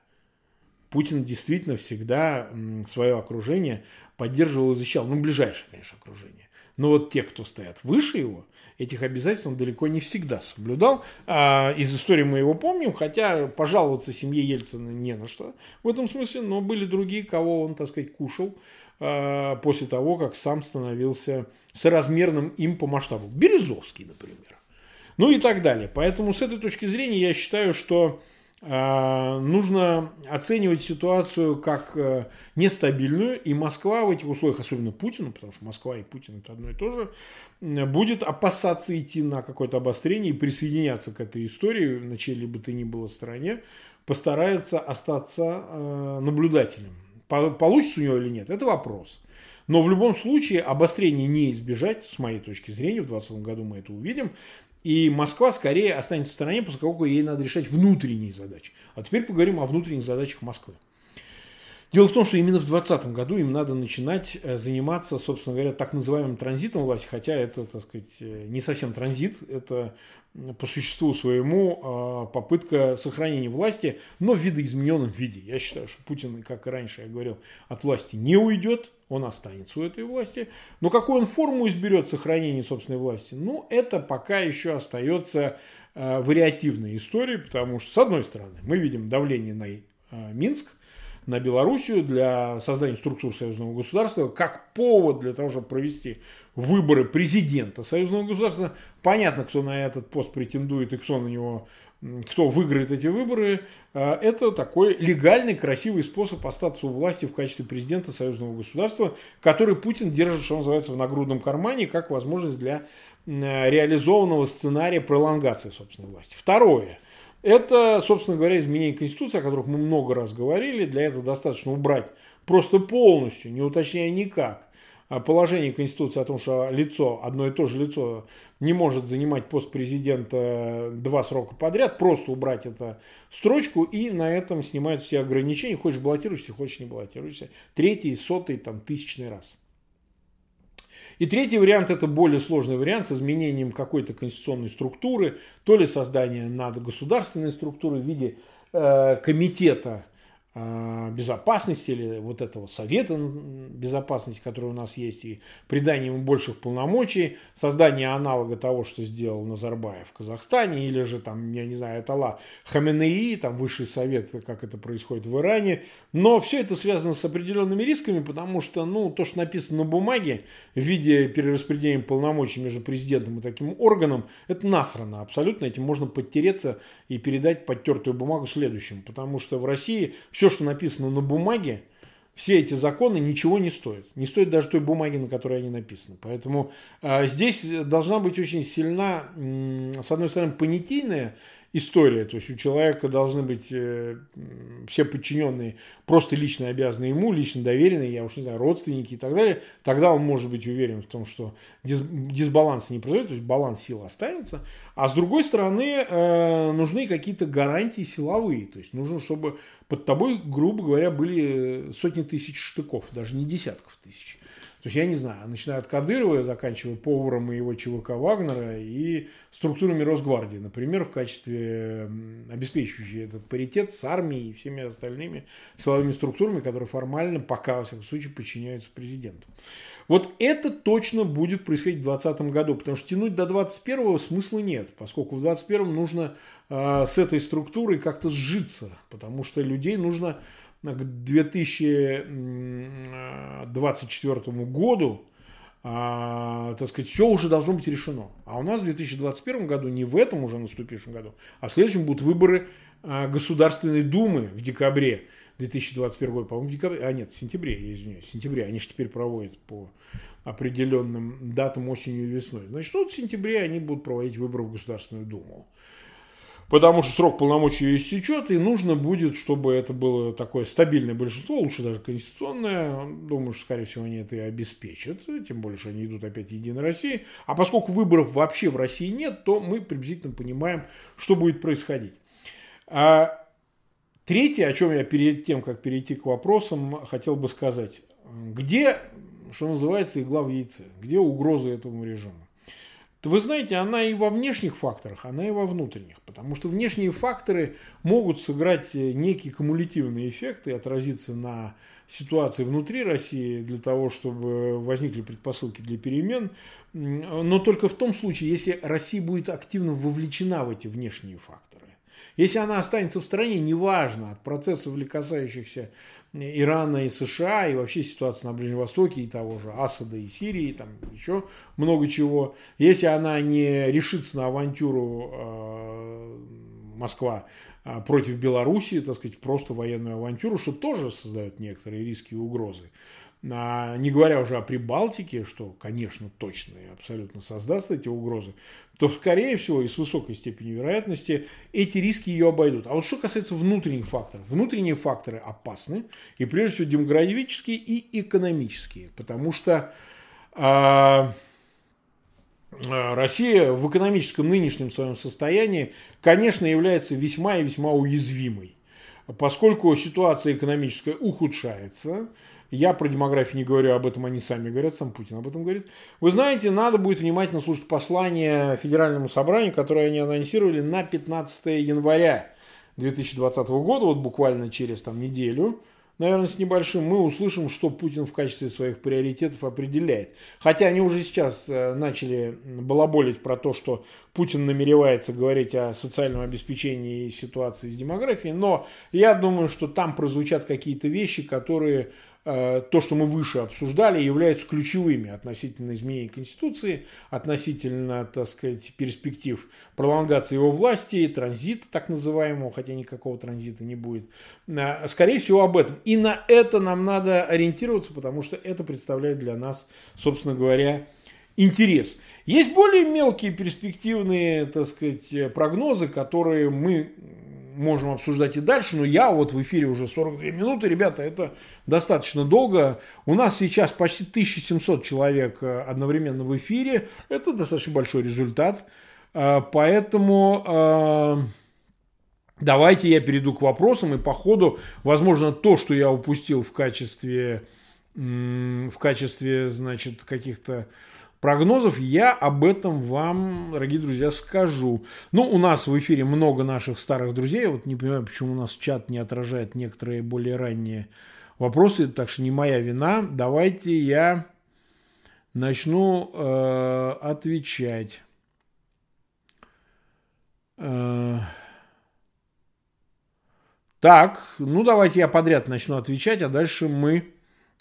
Путин действительно всегда свое окружение поддерживал и защищал. Ну, ближайшее, конечно, окружение. Но вот те, кто стоят выше его, этих обязательств он далеко не всегда соблюдал. А из истории мы его помним, хотя пожаловаться семье Ельцина не на что в этом смысле, но были другие, кого он, так сказать, кушал а, после того, как сам становился соразмерным им по масштабу. Березовский, например. Ну и так далее. Поэтому с этой точки зрения я считаю, что нужно оценивать ситуацию как э, нестабильную, и Москва в этих условиях, особенно Путину, потому что Москва и Путин это одно и то же, будет опасаться идти на какое-то обострение и присоединяться к этой истории на чьей-либо то ни было стороне, постарается остаться э, наблюдателем. Получится у него или нет, это вопрос. Но в любом случае обострение не избежать, с моей точки зрения, в 2020 году мы это увидим. И Москва скорее останется в стороне, поскольку ей надо решать внутренние задачи. А теперь поговорим о внутренних задачах Москвы. Дело в том, что именно в 2020 году им надо начинать э, заниматься, собственно говоря, так называемым транзитом власти, хотя это, так сказать, э, не совсем транзит, это по существу своему а, попытка сохранения власти, но в видоизмененном виде. Я считаю, что Путин, как и раньше я говорил, от власти не уйдет, он останется у этой власти. Но какую он форму изберет сохранения собственной власти, ну, это пока еще остается э, вариативной историей, потому что, с одной стороны, мы видим давление на Минск, на Белоруссию для создания структур союзного государства как повод для того, чтобы провести выборы президента союзного государства. Понятно, кто на этот пост претендует и кто на него кто выиграет эти выборы, э, это такой легальный, красивый способ остаться у власти в качестве президента союзного государства, который Путин держит, что называется, в нагрудном кармане, как возможность для реализованного сценария пролонгации собственной власти. Второе. Это, собственно говоря, изменение Конституции, о которых мы много раз говорили. Для этого достаточно убрать просто полностью, не уточняя никак, а положение Конституции о том, что лицо, одно и то же лицо не может занимать пост президента два срока подряд, просто убрать эту строчку и на этом снимают все ограничения. Хочешь баллотируешься, хочешь не баллотируешься. Третий, сотый, там, тысячный раз. И третий вариант – это более сложный вариант с изменением какой-то конституционной структуры, то ли создание надгосударственной структуры в виде э, комитета безопасности или вот этого совета безопасности, который у нас есть, и придание ему больших полномочий, создание аналога того, что сделал Назарбаев в Казахстане, или же там, я не знаю, Этала Хаменеи, там высший совет, как это происходит в Иране. Но все это связано с определенными рисками, потому что, ну, то, что написано на бумаге в виде перераспределения полномочий между президентом и таким органом, это насрано абсолютно. Этим можно подтереться и передать подтертую бумагу следующему, потому что в России все что написано на бумаге, все эти законы ничего не стоят. Не стоит даже той бумаги, на которой они написаны. Поэтому э, здесь должна быть очень сильна, э, с одной стороны, понятийная история. То есть у человека должны быть э, все подчиненные просто лично обязаны ему, лично доверенные, я уж не знаю, родственники и так далее. Тогда он может быть уверен в том, что дис, дисбаланс не произойдет, то есть баланс сил останется. А с другой стороны, э, нужны какие-то гарантии силовые. То есть нужно, чтобы под тобой, грубо говоря, были сотни тысяч штыков, даже не десятков тысяч. То есть, я не знаю, начиная от Кадырова, заканчивая поваром и его ЧВК Вагнера и структурами Росгвардии, например, в качестве обеспечивающей этот паритет с армией и всеми остальными силовыми структурами, которые формально, пока, во всяком случае, подчиняются президенту. Вот это точно будет происходить в 2020 году, потому что тянуть до 2021 смысла нет, поскольку в 2021 нужно э, с этой структурой как-то сжиться, потому что людей нужно к 2024 году, а, так сказать, все уже должно быть решено. А у нас в 2021 году, не в этом уже наступившем году, а в следующем будут выборы а, Государственной Думы в декабре 2021 года, по-моему, в декабре, а нет, в сентябре, я извиняюсь, в сентябре, они же теперь проводят по определенным датам осенью и весной. Значит, вот в сентябре они будут проводить выборы в Государственную Думу потому что срок полномочий истечет, и нужно будет, чтобы это было такое стабильное большинство, лучше даже конституционное. Думаю, что, скорее всего, они это и обеспечат, тем более, что они идут опять Единой России. А поскольку выборов вообще в России нет, то мы приблизительно понимаем, что будет происходить. А третье, о чем я перед тем, как перейти к вопросам, хотел бы сказать. Где, что называется, игла в яйце? Где угроза этому режиму? Вы знаете, она и во внешних факторах, она и во внутренних. Потому что внешние факторы могут сыграть э, некий кумулятивный эффект и отразиться на ситуации внутри России для того, чтобы возникли предпосылки для перемен. Но только в том случае, если Россия будет активно вовлечена в эти внешние факторы. Если она останется в стране, неважно, от процессов, касающихся Ирана и США, и вообще ситуации на Ближнем Востоке, и того же Асада и Сирии, и там еще много чего. Если она не решится на авантюру э, Москва э, против Белоруссии, так сказать, просто военную авантюру, что тоже создает некоторые риски и угрозы, не говоря уже о Прибалтике, что, конечно, точно и абсолютно создаст эти угрозы, то, скорее всего, и с высокой степенью вероятности эти риски ее обойдут. А вот что касается внутренних факторов. Внутренние факторы опасны, и прежде всего демографические и экономические, потому что а, Россия в экономическом нынешнем своем состоянии, конечно, является весьма и весьма уязвимой, поскольку ситуация экономическая ухудшается, я про демографию не говорю, об этом они сами говорят, сам Путин об этом говорит. Вы знаете, надо будет внимательно слушать послание Федеральному собранию, которое они анонсировали на 15 января 2020 года, вот буквально через там, неделю наверное, с небольшим, мы услышим, что Путин в качестве своих приоритетов определяет. Хотя они уже сейчас э, начали балаболить про то, что Путин намеревается говорить о социальном обеспечении и ситуации с демографией, но я думаю, что там прозвучат какие-то вещи, которые то, что мы выше обсуждали, являются ключевыми относительно изменения Конституции, относительно, так сказать, перспектив пролонгации его власти, транзита так называемого, хотя никакого транзита не будет. Э, скорее всего, об этом. И на это нам надо ориентироваться, потому что это представляет для нас, собственно говоря, интерес. Есть более мелкие перспективные, так сказать, прогнозы, которые мы можем обсуждать и дальше, но я вот в эфире уже 42 минуты, ребята, это достаточно долго. У нас сейчас почти 1700 человек э, одновременно в эфире, это достаточно большой результат, э, поэтому э, давайте я перейду к вопросам. И по ходу, возможно, то, что я упустил в качестве, в качестве, значит, каких-то прогнозов, я об этом вам, дорогие друзья, скажу. Ну, у нас в эфире много наших старых друзей. Вот не понимаю, почему у нас чат не отражает некоторые более ранние вопросы, так что не моя вина. Давайте я начну э, отвечать. Э, так, ну давайте я подряд начну отвечать, а дальше мы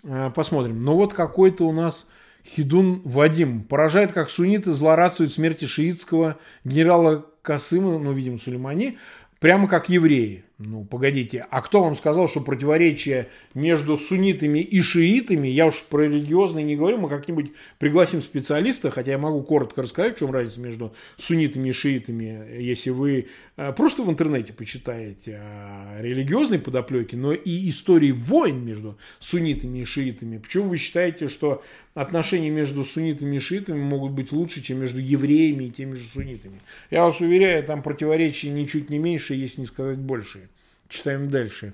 э, посмотрим. Ну вот какой-то у нас Хидун Вадим. Поражает, как сунниты злорадствуют смерти шиитского генерала Касыма, ну, видимо, Сулеймани, прямо как евреи. Ну, погодите, а кто вам сказал, что противоречие между суннитами и шиитами, я уж про религиозные не говорю, мы как-нибудь пригласим специалиста, хотя я могу коротко рассказать, в чем разница между суннитами и шиитами, если вы э, просто в интернете почитаете о религиозной подоплеке, но и истории войн между суннитами и шиитами. Почему вы считаете, что отношения между суннитами и шиитами могут быть лучше, чем между евреями и теми же суннитами? Я вас уверяю, там противоречия ничуть не меньше, если не сказать больше. Читаем дальше.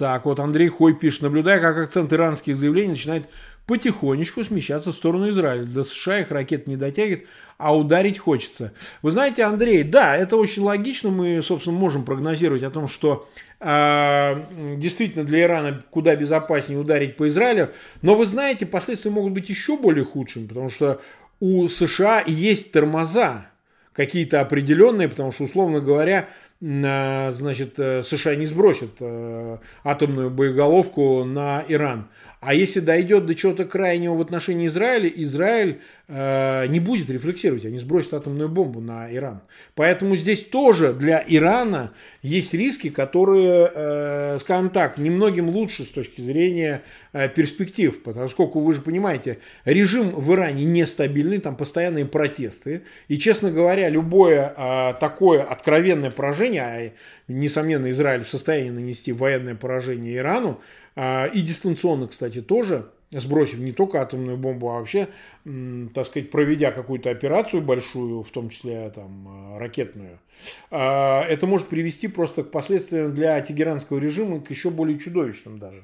Так, вот Андрей Хой пишет, наблюдая, как акцент иранских заявлений начинает потихонечку смещаться в сторону Израиля. До США их ракет не дотягивает, а ударить хочется. Вы знаете, Андрей, да, это очень логично. Мы, собственно, можем прогнозировать о том, что э, действительно для Ирана куда безопаснее ударить по Израилю. Но вы знаете, последствия могут быть еще более худшими, потому что у США есть тормоза какие-то определенные, потому что, условно говоря, значит, э, США не сбросят э, атомную боеголовку на Иран. А если дойдет до чего-то крайнего в отношении Израиля, Израиль э, не будет рефлексировать, они сбросят атомную бомбу на Иран. Поэтому здесь тоже для Ирана есть риски, которые, э, скажем так, немногим лучше с точки зрения э, перспектив. Поскольку вы же понимаете, режим в Иране нестабильный, там постоянные протесты. И, честно говоря, любое э, такое откровенное поражение, а несомненно, Израиль в состоянии нанести военное поражение Ирану, и дистанционно, кстати, тоже, сбросив не только атомную бомбу, а вообще, так сказать, проведя какую-то операцию большую, в том числе там, а, ракетную, а, это может привести просто к последствиям для тегеранского режима, к еще более чудовищным даже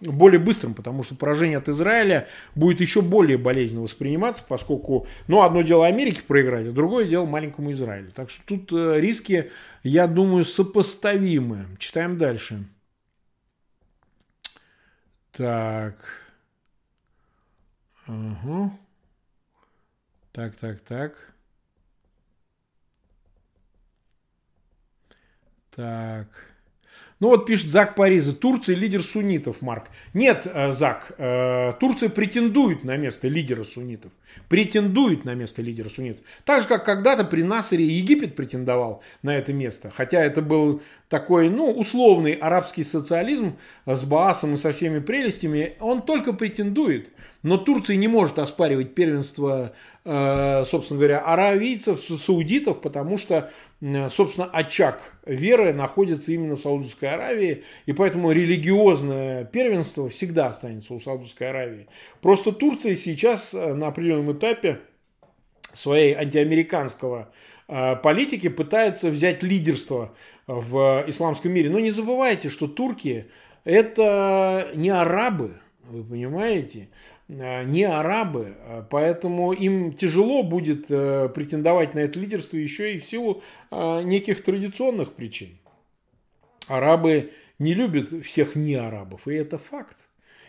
более быстрым, потому что поражение от Израиля будет еще более болезненно восприниматься, поскольку, ну, одно дело Америке проиграть, а другое дело маленькому Израилю. Так что тут э, риски, я думаю, сопоставимы. Читаем дальше. Так. Угу. Так, так, так. Так. Ну вот пишет Зак Париза, Турция лидер суннитов, Марк. Нет, э, Зак, э, Турция претендует на место лидера суннитов. Претендует на место лидера суннитов. Так же, как когда-то при Насаре Египет претендовал на это место. Хотя это был такой, ну, условный арабский социализм с Баасом и со всеми прелестями. Он только претендует. Но Турция не может оспаривать первенство, э, собственно говоря, аравийцев, саудитов, потому что собственно, очаг веры находится именно в Саудовской Аравии, и поэтому религиозное первенство всегда останется у Саудовской Аравии. Просто Турция сейчас э, на определенном этапе своей антиамериканского э, политики пытается взять лидерство в исламском мире. Но не забывайте, что турки это не арабы, вы понимаете? Э, не арабы, э, поэтому им тяжело будет э, претендовать на это лидерство еще и в силу неких традиционных причин. Арабы не любят всех не арабов, и это факт.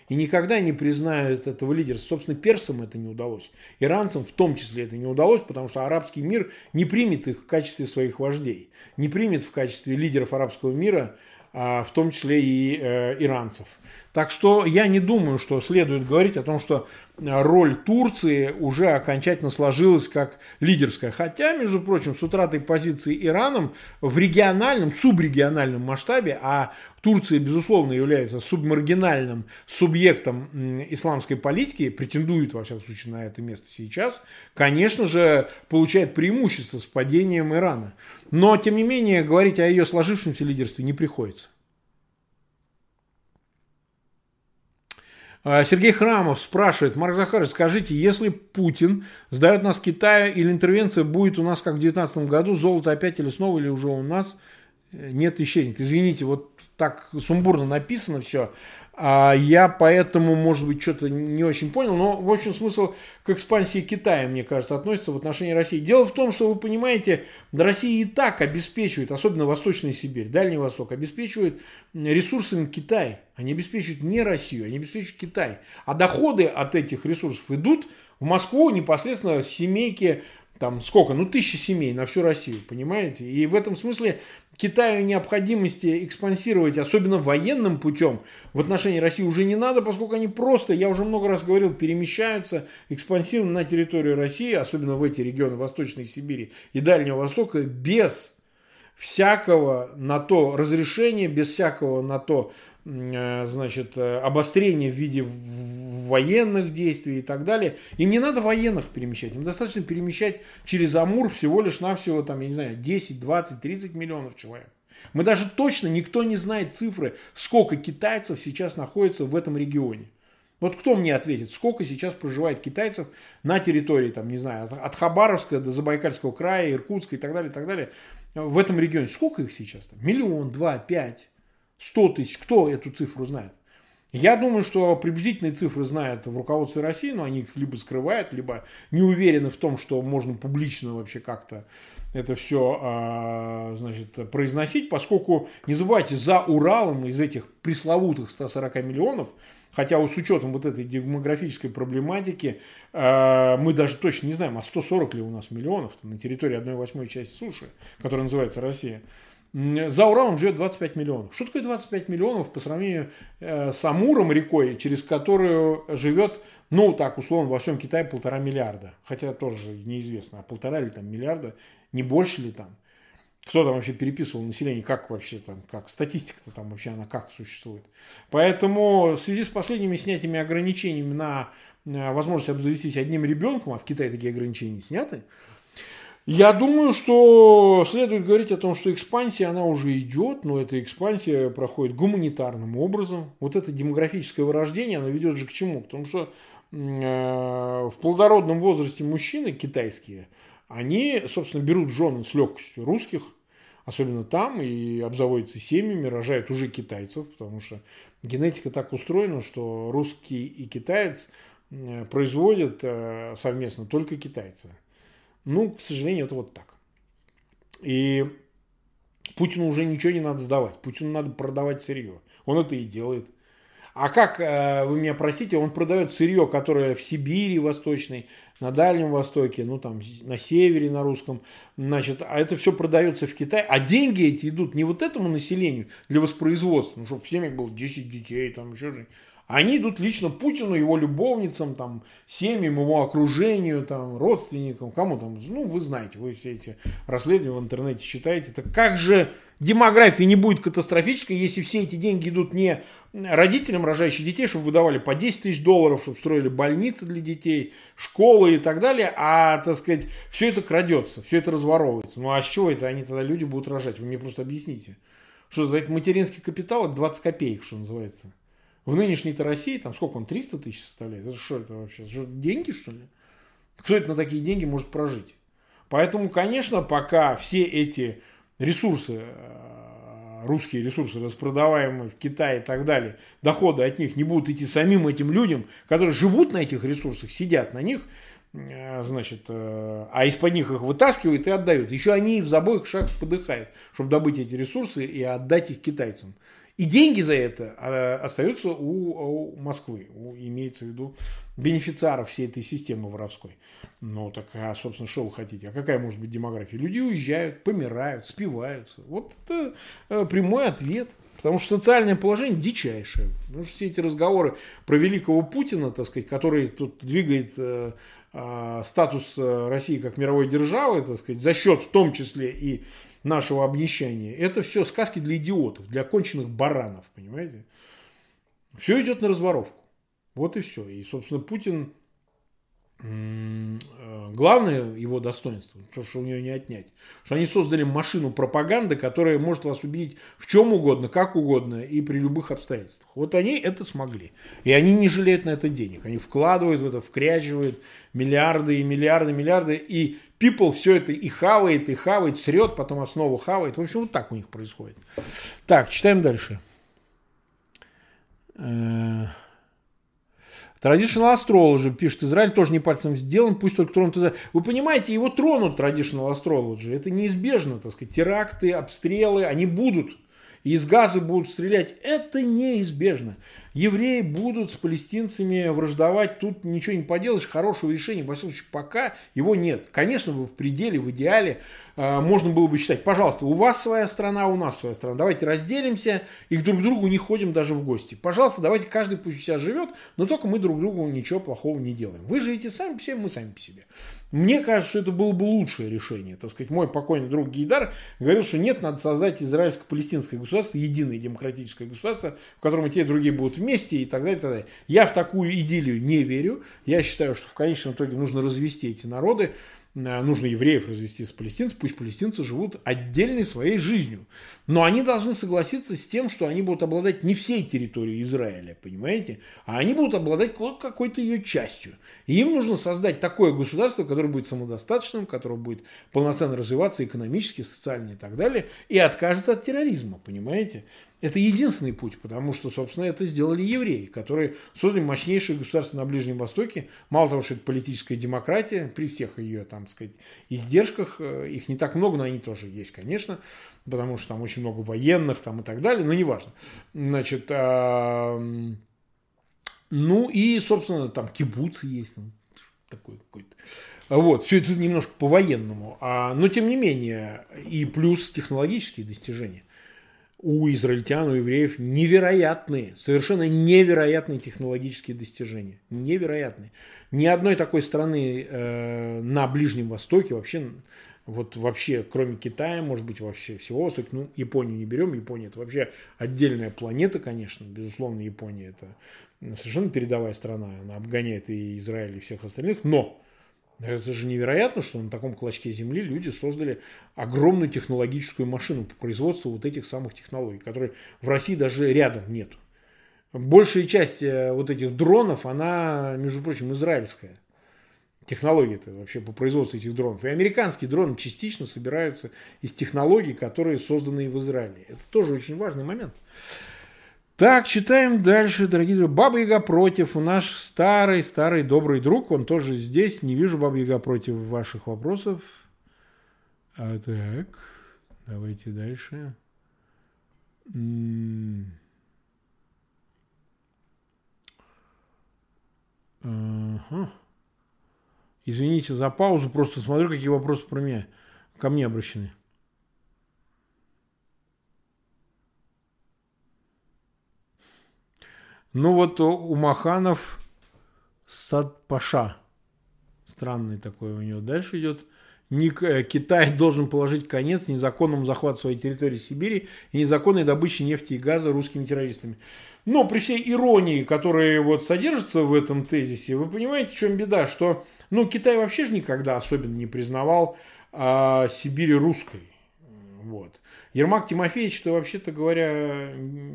И никогда не признают этого лидерства. Собственно, персам это не удалось. Иранцам в том числе это не удалось, потому что арабский мир не примет их в качестве своих вождей. Не примет в качестве лидеров арабского мира в том числе и э, иранцев. Так что я не думаю, что следует говорить о том, что роль Турции уже окончательно сложилась как лидерская. Хотя, между прочим, с утратой позиции Ираном в региональном, субрегиональном масштабе, а Турция, безусловно, является субмаргинальным субъектом исламской политики, претендует, во всяком случае, на это место сейчас, конечно же, получает преимущество с падением Ирана. Но, тем не менее, говорить о ее сложившемся лидерстве не приходится. А, Сергей Храмов спрашивает, Марк Захарович, скажите, если Путин сдает нас Китаю или интервенция будет у нас как в 2019 году, золото опять или снова, или уже у нас э, нет исчезнет? Извините, вот так сумбурно написано все. А я поэтому, может быть, что-то не очень понял. Но, в общем, смысл к экспансии Китая, мне кажется, относится в отношении России. Дело в том, что вы понимаете, Россия и так обеспечивает, особенно Восточная Сибирь, Дальний Восток, обеспечивает ресурсами Китай. Они обеспечивают не Россию, они обеспечивают Китай. А доходы от этих ресурсов идут в Москву непосредственно семейки там сколько, ну тысячи семей на всю Россию, понимаете? И в этом смысле Китаю необходимости экспансировать, особенно военным путем, в отношении России уже не надо, поскольку они просто, я уже много раз говорил, перемещаются, экспансивно на территорию России, особенно в эти регионы Восточной Сибири и Дальнего Востока, без всякого на то разрешения, без всякого на то значит, э, обострение в виде военных действий и так далее. Им не надо военных перемещать, им достаточно перемещать через Амур всего лишь навсего, там, я не знаю, 10, 20, 30 миллионов человек. Мы даже точно, никто не знает цифры, сколько китайцев сейчас находится в этом регионе. Вот кто мне ответит, сколько сейчас проживает китайцев на территории, там, не знаю, от Хабаровска до Забайкальского края, Иркутска и так далее, и так далее, в этом регионе. Сколько их сейчас там? Миллион, два, пять, сто тысяч. Кто эту цифру знает? Я думаю, что приблизительные цифры знают в руководстве России, но они их либо скрывают, либо не уверены в том, что можно публично вообще как-то это все а, значит, произносить, поскольку, не забывайте, за Уралом из этих пресловутых 140 миллионов, хотя с учетом вот этой демографической проблематики, а, мы даже точно не знаем, а 140 ли у нас миллионов на территории 1 восьмой части суши, которая называется Россия, за Уралом живет 25 миллионов. Что такое 25 миллионов по сравнению э, с Амуром рекой, через которую живет, ну так условно, во всем Китае полтора миллиарда. Хотя тоже неизвестно, а полтора или там миллиарда, не больше ли там. Кто там вообще переписывал население, как вообще там, как статистика-то там вообще она как существует. Поэтому в связи с последними снятиями ограничений на возможность обзавестись одним ребенком, а в Китае такие ограничения сняты, я думаю, что следует говорить о том, что экспансия, она уже идет, но эта экспансия проходит гуманитарным образом. Вот это демографическое вырождение, оно ведет же к чему? К тому, что э, в плодородном возрасте мужчины китайские, они, собственно, берут жены с легкостью русских, особенно там, и обзаводятся семьями, рожают уже китайцев, потому что генетика так устроена, что русский и китаец э, производят э, совместно только китайцы. Ну, к сожалению, это вот так. И Путину уже ничего не надо сдавать. Путину надо продавать сырье. Он это и делает. А как, э, вы меня простите, он продает сырье, которое в Сибири Восточной, на Дальнем Востоке, ну там на севере, на русском, значит, а это все продается в Китае, а деньги эти идут не вот этому населению для воспроизводства, ну, чтобы в семьях было 10 детей, там еще же, они идут лично Путину, его любовницам, там, семьям, его окружению, там, родственникам, кому там, ну, вы знаете, вы все эти расследования в интернете читаете. Так как же демография не будет катастрофической, если все эти деньги идут не родителям рожающих детей, чтобы выдавали по 10 тысяч долларов, чтобы строили больницы для детей, школы и так далее, а, так сказать, все это крадется, все это разворовывается. Ну, а с чего это они тогда люди будут рожать? Вы мне просто объясните. Что за этот материнский капитал, это 20 копеек, что называется. В нынешней-то России, там сколько он, 300 тысяч составляет? Это что это вообще? Что, деньги, что ли? Кто это на такие деньги может прожить? Поэтому, конечно, пока все эти ресурсы, э, русские ресурсы, распродаваемые в Китае и так далее, доходы от них не будут идти самим этим людям, которые живут на этих ресурсах, сидят на них, э, значит, э, а из-под них их вытаскивают и отдают. Еще они в обоих шагах подыхают, чтобы добыть эти ресурсы и отдать их китайцам. И деньги за это а, остаются у, у Москвы, у, имеется в виду бенефициаров всей этой системы воровской. Ну, так, а, собственно, что вы хотите? А какая может быть демография? Люди уезжают, помирают, спиваются. Вот это э, прямой ответ. Потому что социальное положение дичайшее. Потому что все эти разговоры про великого Путина, так сказать, который тут двигает э, э, статус э, России как мировой державы, так сказать, за счет в том числе и нашего обнищания, это все сказки для идиотов, для конченных баранов, понимаете? Все идет на разворовку. Вот и все. И, собственно, Путин Э, главное его достоинство, то, что у нее не отнять, что они создали машину пропаганды, которая может вас убедить в чем угодно, как угодно и при любых обстоятельствах. Вот они это смогли. И они не жалеют на это денег. Они вкладывают в это, вкрячивают миллиарды и миллиарды, миллиарды. И people все это и хавает, и хавает, срет, потом снова хавает. В общем, вот так у них происходит. Так, читаем дальше. Э, Traditional Astrology пишет, Израиль тоже не пальцем сделан, пусть только тронут Израиль. Вы понимаете, его тронут Traditional Astrology. Это неизбежно, так сказать. Теракты, обстрелы, они будут. Из газа будут стрелять. Это неизбежно евреи будут с палестинцами враждовать, тут ничего не поделаешь, хорошего решения, во всяком случае, пока его нет. Конечно, в пределе, в идеале э, можно было бы считать, пожалуйста, у вас своя страна, у нас своя страна, давайте разделимся и друг к другу не ходим даже в гости. Пожалуйста, давайте каждый пусть у себя живет, но только мы друг другу ничего плохого не делаем. Вы живете сами по себе, мы сами по себе. Мне кажется, что это было бы лучшее решение. Так сказать, мой покойный друг Гейдар говорил, что нет, надо создать израильско-палестинское государство, единое демократическое государство, в котором и те, и другие будут вместе и так далее, и так далее. Я в такую идиллию не верю. Я считаю, что в конечном итоге нужно развести эти народы. Нужно евреев развести с палестинцами, пусть палестинцы живут отдельной своей жизнью. Но они должны согласиться с тем, что они будут обладать не всей территорией Израиля, понимаете, а они будут обладать какой-то ее частью. И им нужно создать такое государство, которое будет самодостаточным, которое будет полноценно развиваться экономически, социально и так далее, и откажется от терроризма, понимаете. Это единственный путь, потому что, собственно, это сделали евреи, которые создали мощнейшее государство на Ближнем Востоке. Мало того, что это политическая демократия, при всех ее, там, сказать, издержках, э, их не так много, но они тоже есть, конечно, потому что там очень много военных там и так далее, но неважно. Значит, а, ну и, собственно, там кибуцы есть, такой какой-то. Вот, все это немножко по-военному. А, но, тем не менее, и плюс технологические достижения у израильтян, у евреев невероятные, совершенно невероятные технологические достижения. Невероятные. Ни одной такой страны э, на Ближнем Востоке вообще, вот вообще, кроме Китая, может быть, вообще всего Востока, ну, Японию не берем, Япония это вообще отдельная планета, конечно, безусловно, Япония это совершенно передовая страна, она обгоняет и Израиль, и всех остальных, но это же невероятно, что на таком клочке земли люди создали огромную технологическую машину по производству вот этих самых технологий, которые в России даже рядом нет. Большая часть э, вот этих дронов, она, между прочим, израильская. Технология-то вообще по производству этих дронов. И американские дроны частично собираются из технологий, которые созданы в Израиле. Это тоже очень важный момент. Так, читаем дальше, дорогие друзья. Баба Яга против. Наш старый, старый добрый друг. Он тоже здесь. Не вижу Баба Яга против ваших вопросов. А, так, давайте дальше. Ага. Извините за паузу, просто смотрю, какие вопросы про меня, ко мне обращены. Ну вот у Маханов Садпаша. Странный такой у него. Дальше идет. Э, Китай должен положить конец незаконному захвату своей территории Сибири и незаконной добыче нефти и газа русскими террористами. Но при всей иронии, которая вот содержится в этом тезисе, вы понимаете, в чем беда? Что ну, Китай вообще же никогда особенно не признавал а, Сибири русской. Вот. Ермак Тимофеевич-то, вообще-то говоря,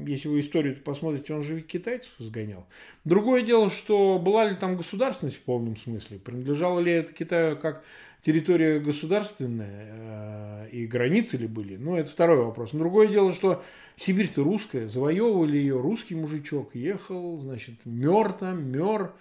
если вы историю посмотрите, он же ведь китайцев сгонял. Другое дело, что была ли там государственность в полном смысле, принадлежала ли это Китаю как территория государственная э, и границы ли были, ну, это второй вопрос. Другое дело, что Сибирь-то русская, завоевывали ее русский мужичок, ехал, значит, мер там, мер,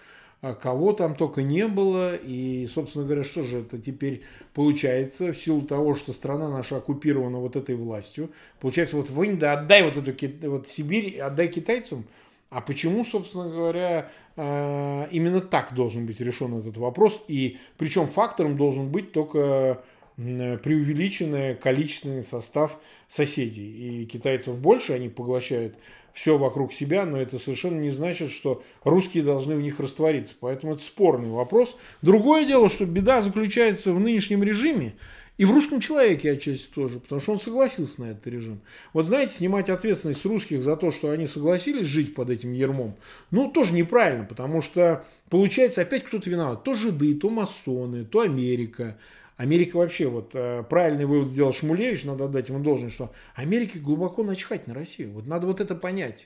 кого там только не было. И, собственно говоря, что же это теперь получается в силу того, что страна наша оккупирована вот этой властью. Получается, вот вы да отдай вот эту вот Сибирь, отдай китайцам. А почему, собственно говоря, а, именно так должен быть решен этот вопрос? И причем фактором должен быть только преувеличенный количественный состав соседей. И китайцев больше, они поглощают все вокруг себя, но это совершенно не значит, что русские должны в них раствориться. Поэтому это спорный вопрос. Другое дело, что беда заключается в нынешнем режиме, и в русском человеке отчасти тоже, потому что он согласился на этот режим. Вот знаете, снимать ответственность русских за то, что они согласились жить под этим ермом, ну, тоже неправильно, потому что, получается, опять кто-то виноват. То жиды, то масоны, то Америка, Америка вообще, вот э, правильный вывод сделал Шмулевич, надо отдать ему должное, что Америке глубоко начхать на Россию. Вот надо вот это понять.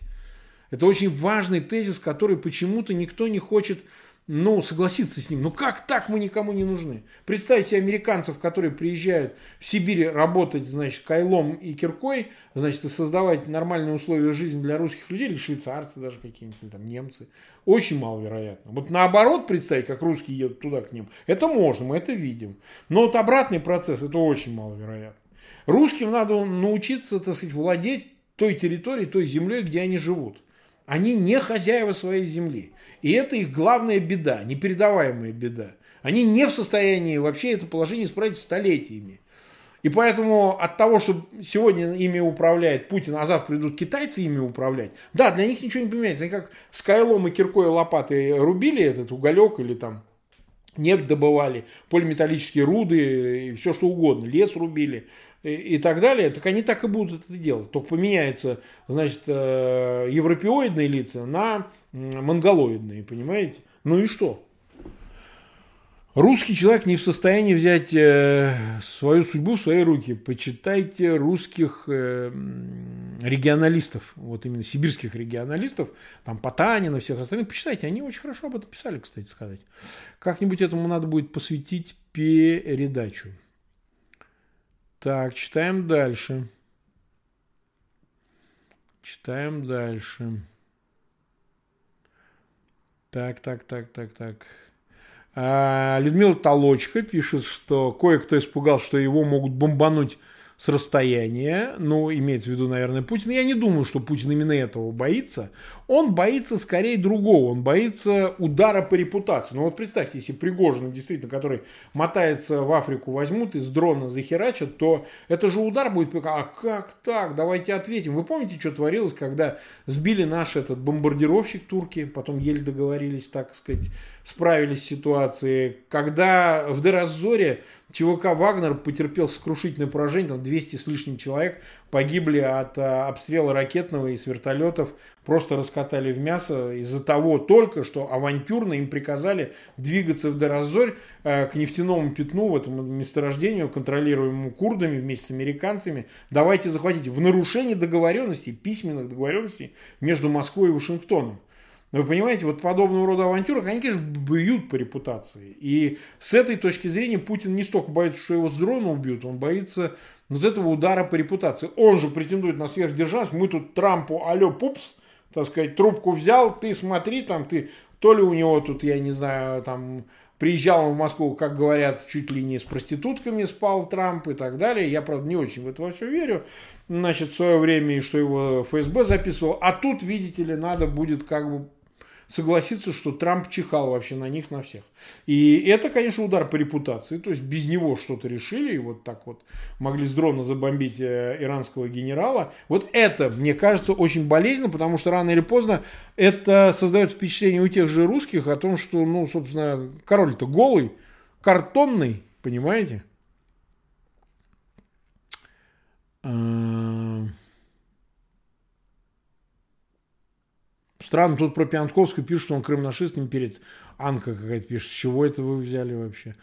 Это очень важный тезис, который почему-то никто не хочет ну, согласиться с ним. Ну, как так мы никому не нужны? Представьте американцев, которые приезжают в Сибирь работать, значит, кайлом и киркой, значит, и создавать нормальные условия жизни для русских людей, или швейцарцы даже какие-нибудь, там, немцы. Очень маловероятно. Вот наоборот представить, как русские едут туда к ним, это можно, мы это видим. Но вот обратный процесс, это очень маловероятно. Русским надо научиться, так сказать, владеть той территорией, той землей, где они живут. Они не хозяева своей земли. И это их главная беда, непередаваемая беда. Они не в состоянии вообще это положение исправить столетиями. И поэтому от того, что сегодня ими управляет Путин, а завтра придут китайцы ими управлять, да, для них ничего не поменяется. Они как с кайлом и киркой и лопатой рубили этот уголек или там нефть добывали, полиметаллические руды и все что угодно, лес рубили и, так далее, так они так и будут это делать. Только поменяются, значит, э, европеоидные лица на монголоидные, понимаете? Ну и что? Русский человек не в состоянии взять э, свою судьбу в свои руки. Почитайте русских э, регионалистов, вот именно сибирских регионалистов, там Потанина, всех остальных, почитайте, они очень хорошо об этом писали, кстати сказать. Как-нибудь этому надо будет посвятить передачу. Так, читаем дальше. Читаем дальше. Так, так, так, так, так. А, Людмила Толочка пишет, что кое-кто испугался, что его могут бомбануть с расстояния, ну, имеется в виду, наверное, Путин. Я не думаю, что Путин именно этого боится. Он боится скорее другого, он боится удара по репутации. Ну вот представьте, если Пригожин, действительно, который мотается в Африку, возьмут и с дрона захерачат, то это же удар будет, а как так, давайте ответим. Вы помните, что творилось, когда сбили наш этот бомбардировщик турки, потом еле договорились, так сказать, справились с ситуацией, когда в Деразоре ЧВК «Вагнер» потерпел сокрушительное поражение, там 200 с лишним человек погибли от а, обстрела ракетного и с вертолетов, просто раскатали в мясо из-за того только, что авантюрно им приказали двигаться в Деразорь а, к нефтяному пятну, в этом месторождению, контролируемому курдами вместе с американцами. Давайте захватить в нарушении договоренностей, письменных договоренностей между Москвой и Вашингтоном. Вы понимаете, вот подобного рода авантюры, они, конечно, бьют по репутации. И с этой точки зрения Путин не столько боится, что его с дрона убьют, он боится вот этого удара по репутации. Он же претендует на сверхдержавность. Мы тут Трампу, алло, пупс, так сказать, трубку взял, ты смотри, там ты, то ли у него тут, я не знаю, там, приезжал он в Москву, как говорят, чуть ли не с проститутками спал Трамп и так далее. Я, правда, не очень в это все верю. Значит, в свое время, что его ФСБ записывал. А тут, видите ли, надо будет как бы согласиться, что Трамп чихал вообще на них, на всех. И это, конечно, удар по репутации. То есть без него что-то решили, и вот так вот могли с дрона забомбить э, иранского генерала. Вот это, мне кажется, очень болезненно, потому что рано или поздно это создает впечатление у тех же русских о том, что, ну, собственно, король-то голый, картонный, понимаете? Странно, тут про Пиантковскую пишут, что он крымнашист, имперец. Анка какая-то пишет, с чего это вы взяли вообще?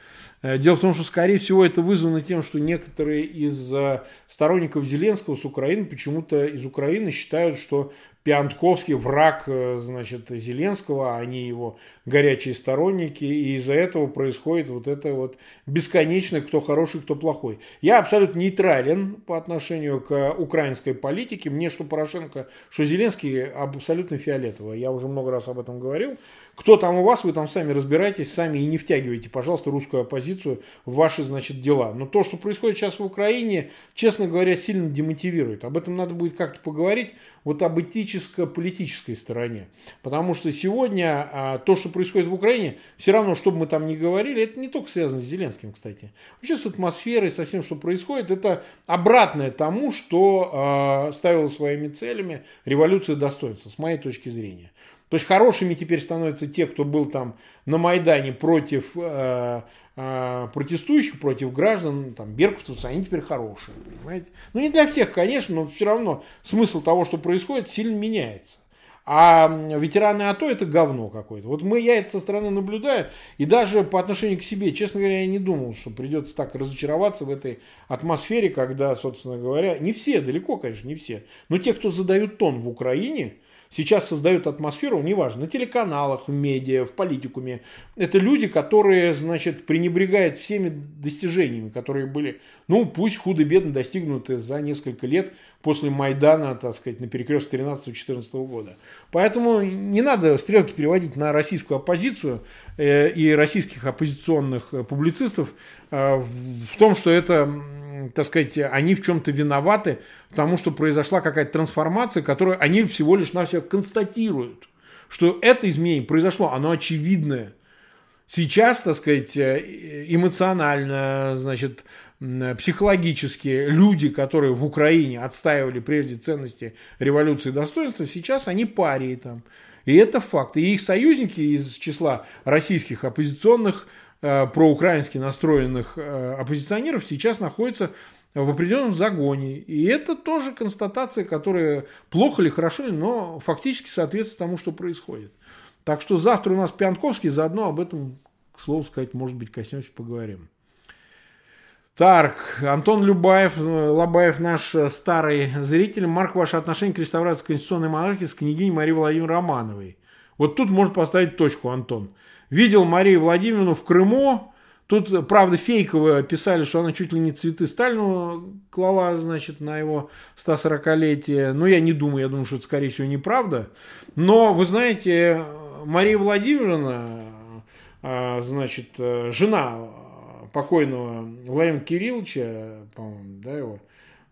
Э, дело в том, что, скорее всего, это вызвано тем, что некоторые из э, сторонников Зеленского с Украины почему-то из Украины считают, что Пиантковский враг, э, значит, Зеленского, а они его горячие сторонники, и из-за этого происходит вот это вот бесконечное, кто хороший, кто плохой. Я абсолютно нейтрален по отношению к украинской политике. Мне что Порошенко, что Зеленский абсолютно фиолетово. Я уже много раз об этом говорил. Кто там у вас, вы там сами разбирайтесь, сами и не втягивайте, пожалуйста, русскую оппозицию в ваши, значит, дела. Но то, что происходит сейчас в Украине, честно говоря, сильно демотивирует. Об этом надо будет как-то поговорить, вот об этическо-политической стороне. Потому что сегодня а, то, что происходит в Украине, все равно, что бы мы там ни говорили, это не только связано с Зеленским, кстати. Вообще с атмосферой, со всем, что происходит, это обратное тому, что а, ставила своими целями революция достоинства, с моей точки зрения. То есть хорошими теперь становятся те, кто был там на Майдане против э, э, протестующих, против граждан, там, беркутовцев, они теперь хорошие, понимаете? Ну, не для всех, конечно, но все равно смысл того, что происходит, сильно меняется. А ветераны АТО это говно какое-то. Вот мы, я это со стороны наблюдаю, и даже по отношению к себе, честно говоря, я не думал, что придется так разочароваться в этой атмосфере, когда, собственно говоря, не все, далеко, конечно, не все, но те, кто задают тон в Украине, сейчас создают атмосферу, неважно, на телеканалах, в медиа, в политикуме. Это люди, которые, значит, пренебрегают всеми достижениями, которые были, ну, пусть худо-бедно достигнуты за несколько лет после Майдана, так сказать, на перекрестке 13-14 года. Поэтому не надо стрелки переводить на российскую оппозицию э, и российских оппозиционных э, публицистов э, в том, что это так сказать, они в чем-то виноваты, потому что произошла какая-то трансформация, которую они всего лишь на все констатируют. Что это изменение произошло, оно очевидное. Сейчас, так сказать, эмоционально, значит, психологически люди, которые в Украине отстаивали прежде ценности революции достоинства, сейчас они парии там. И это факт. И их союзники из числа российских оппозиционных Э, проукраински настроенных э, оппозиционеров сейчас находится в определенном загоне. И это тоже констатация, которая плохо или хорошо, но фактически соответствует тому, что происходит. Так что завтра у нас Пьянковский, заодно об этом, к слову сказать, может быть, коснемся, поговорим. Так, Антон Любаев, Лобаев, наш старый зритель. Марк, ваше отношение к реставрации конституционной монархии с княгиней Марии Владимировной Романовой. Вот тут можно поставить точку, Антон. Видел Марию Владимировну в Крыму. Тут, правда, фейково писали, что она чуть ли не цветы Сталину клала, значит, на его 140-летие. Но я не думаю, я думаю, что это, скорее всего, неправда. Но, вы знаете, Мария Владимировна, а, значит, жена покойного Владимира Кирилловича, по-моему, да, его,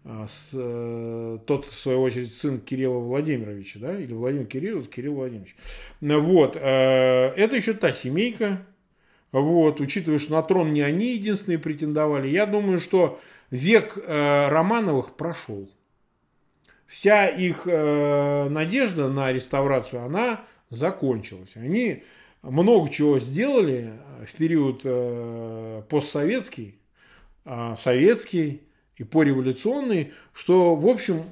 с, э, тот, в свою очередь, сын Кирилла Владимировича, да, или Владимир Кириллович, Кирилл Владимирович. Вот, э, это еще та семейка, вот, учитывая, что на трон не они единственные претендовали, я думаю, что век э, Романовых прошел. Вся их надежда на реставрацию, она закончилась. Они много чего сделали в период постсоветский, а, советский, и пореволюционные, что, в общем,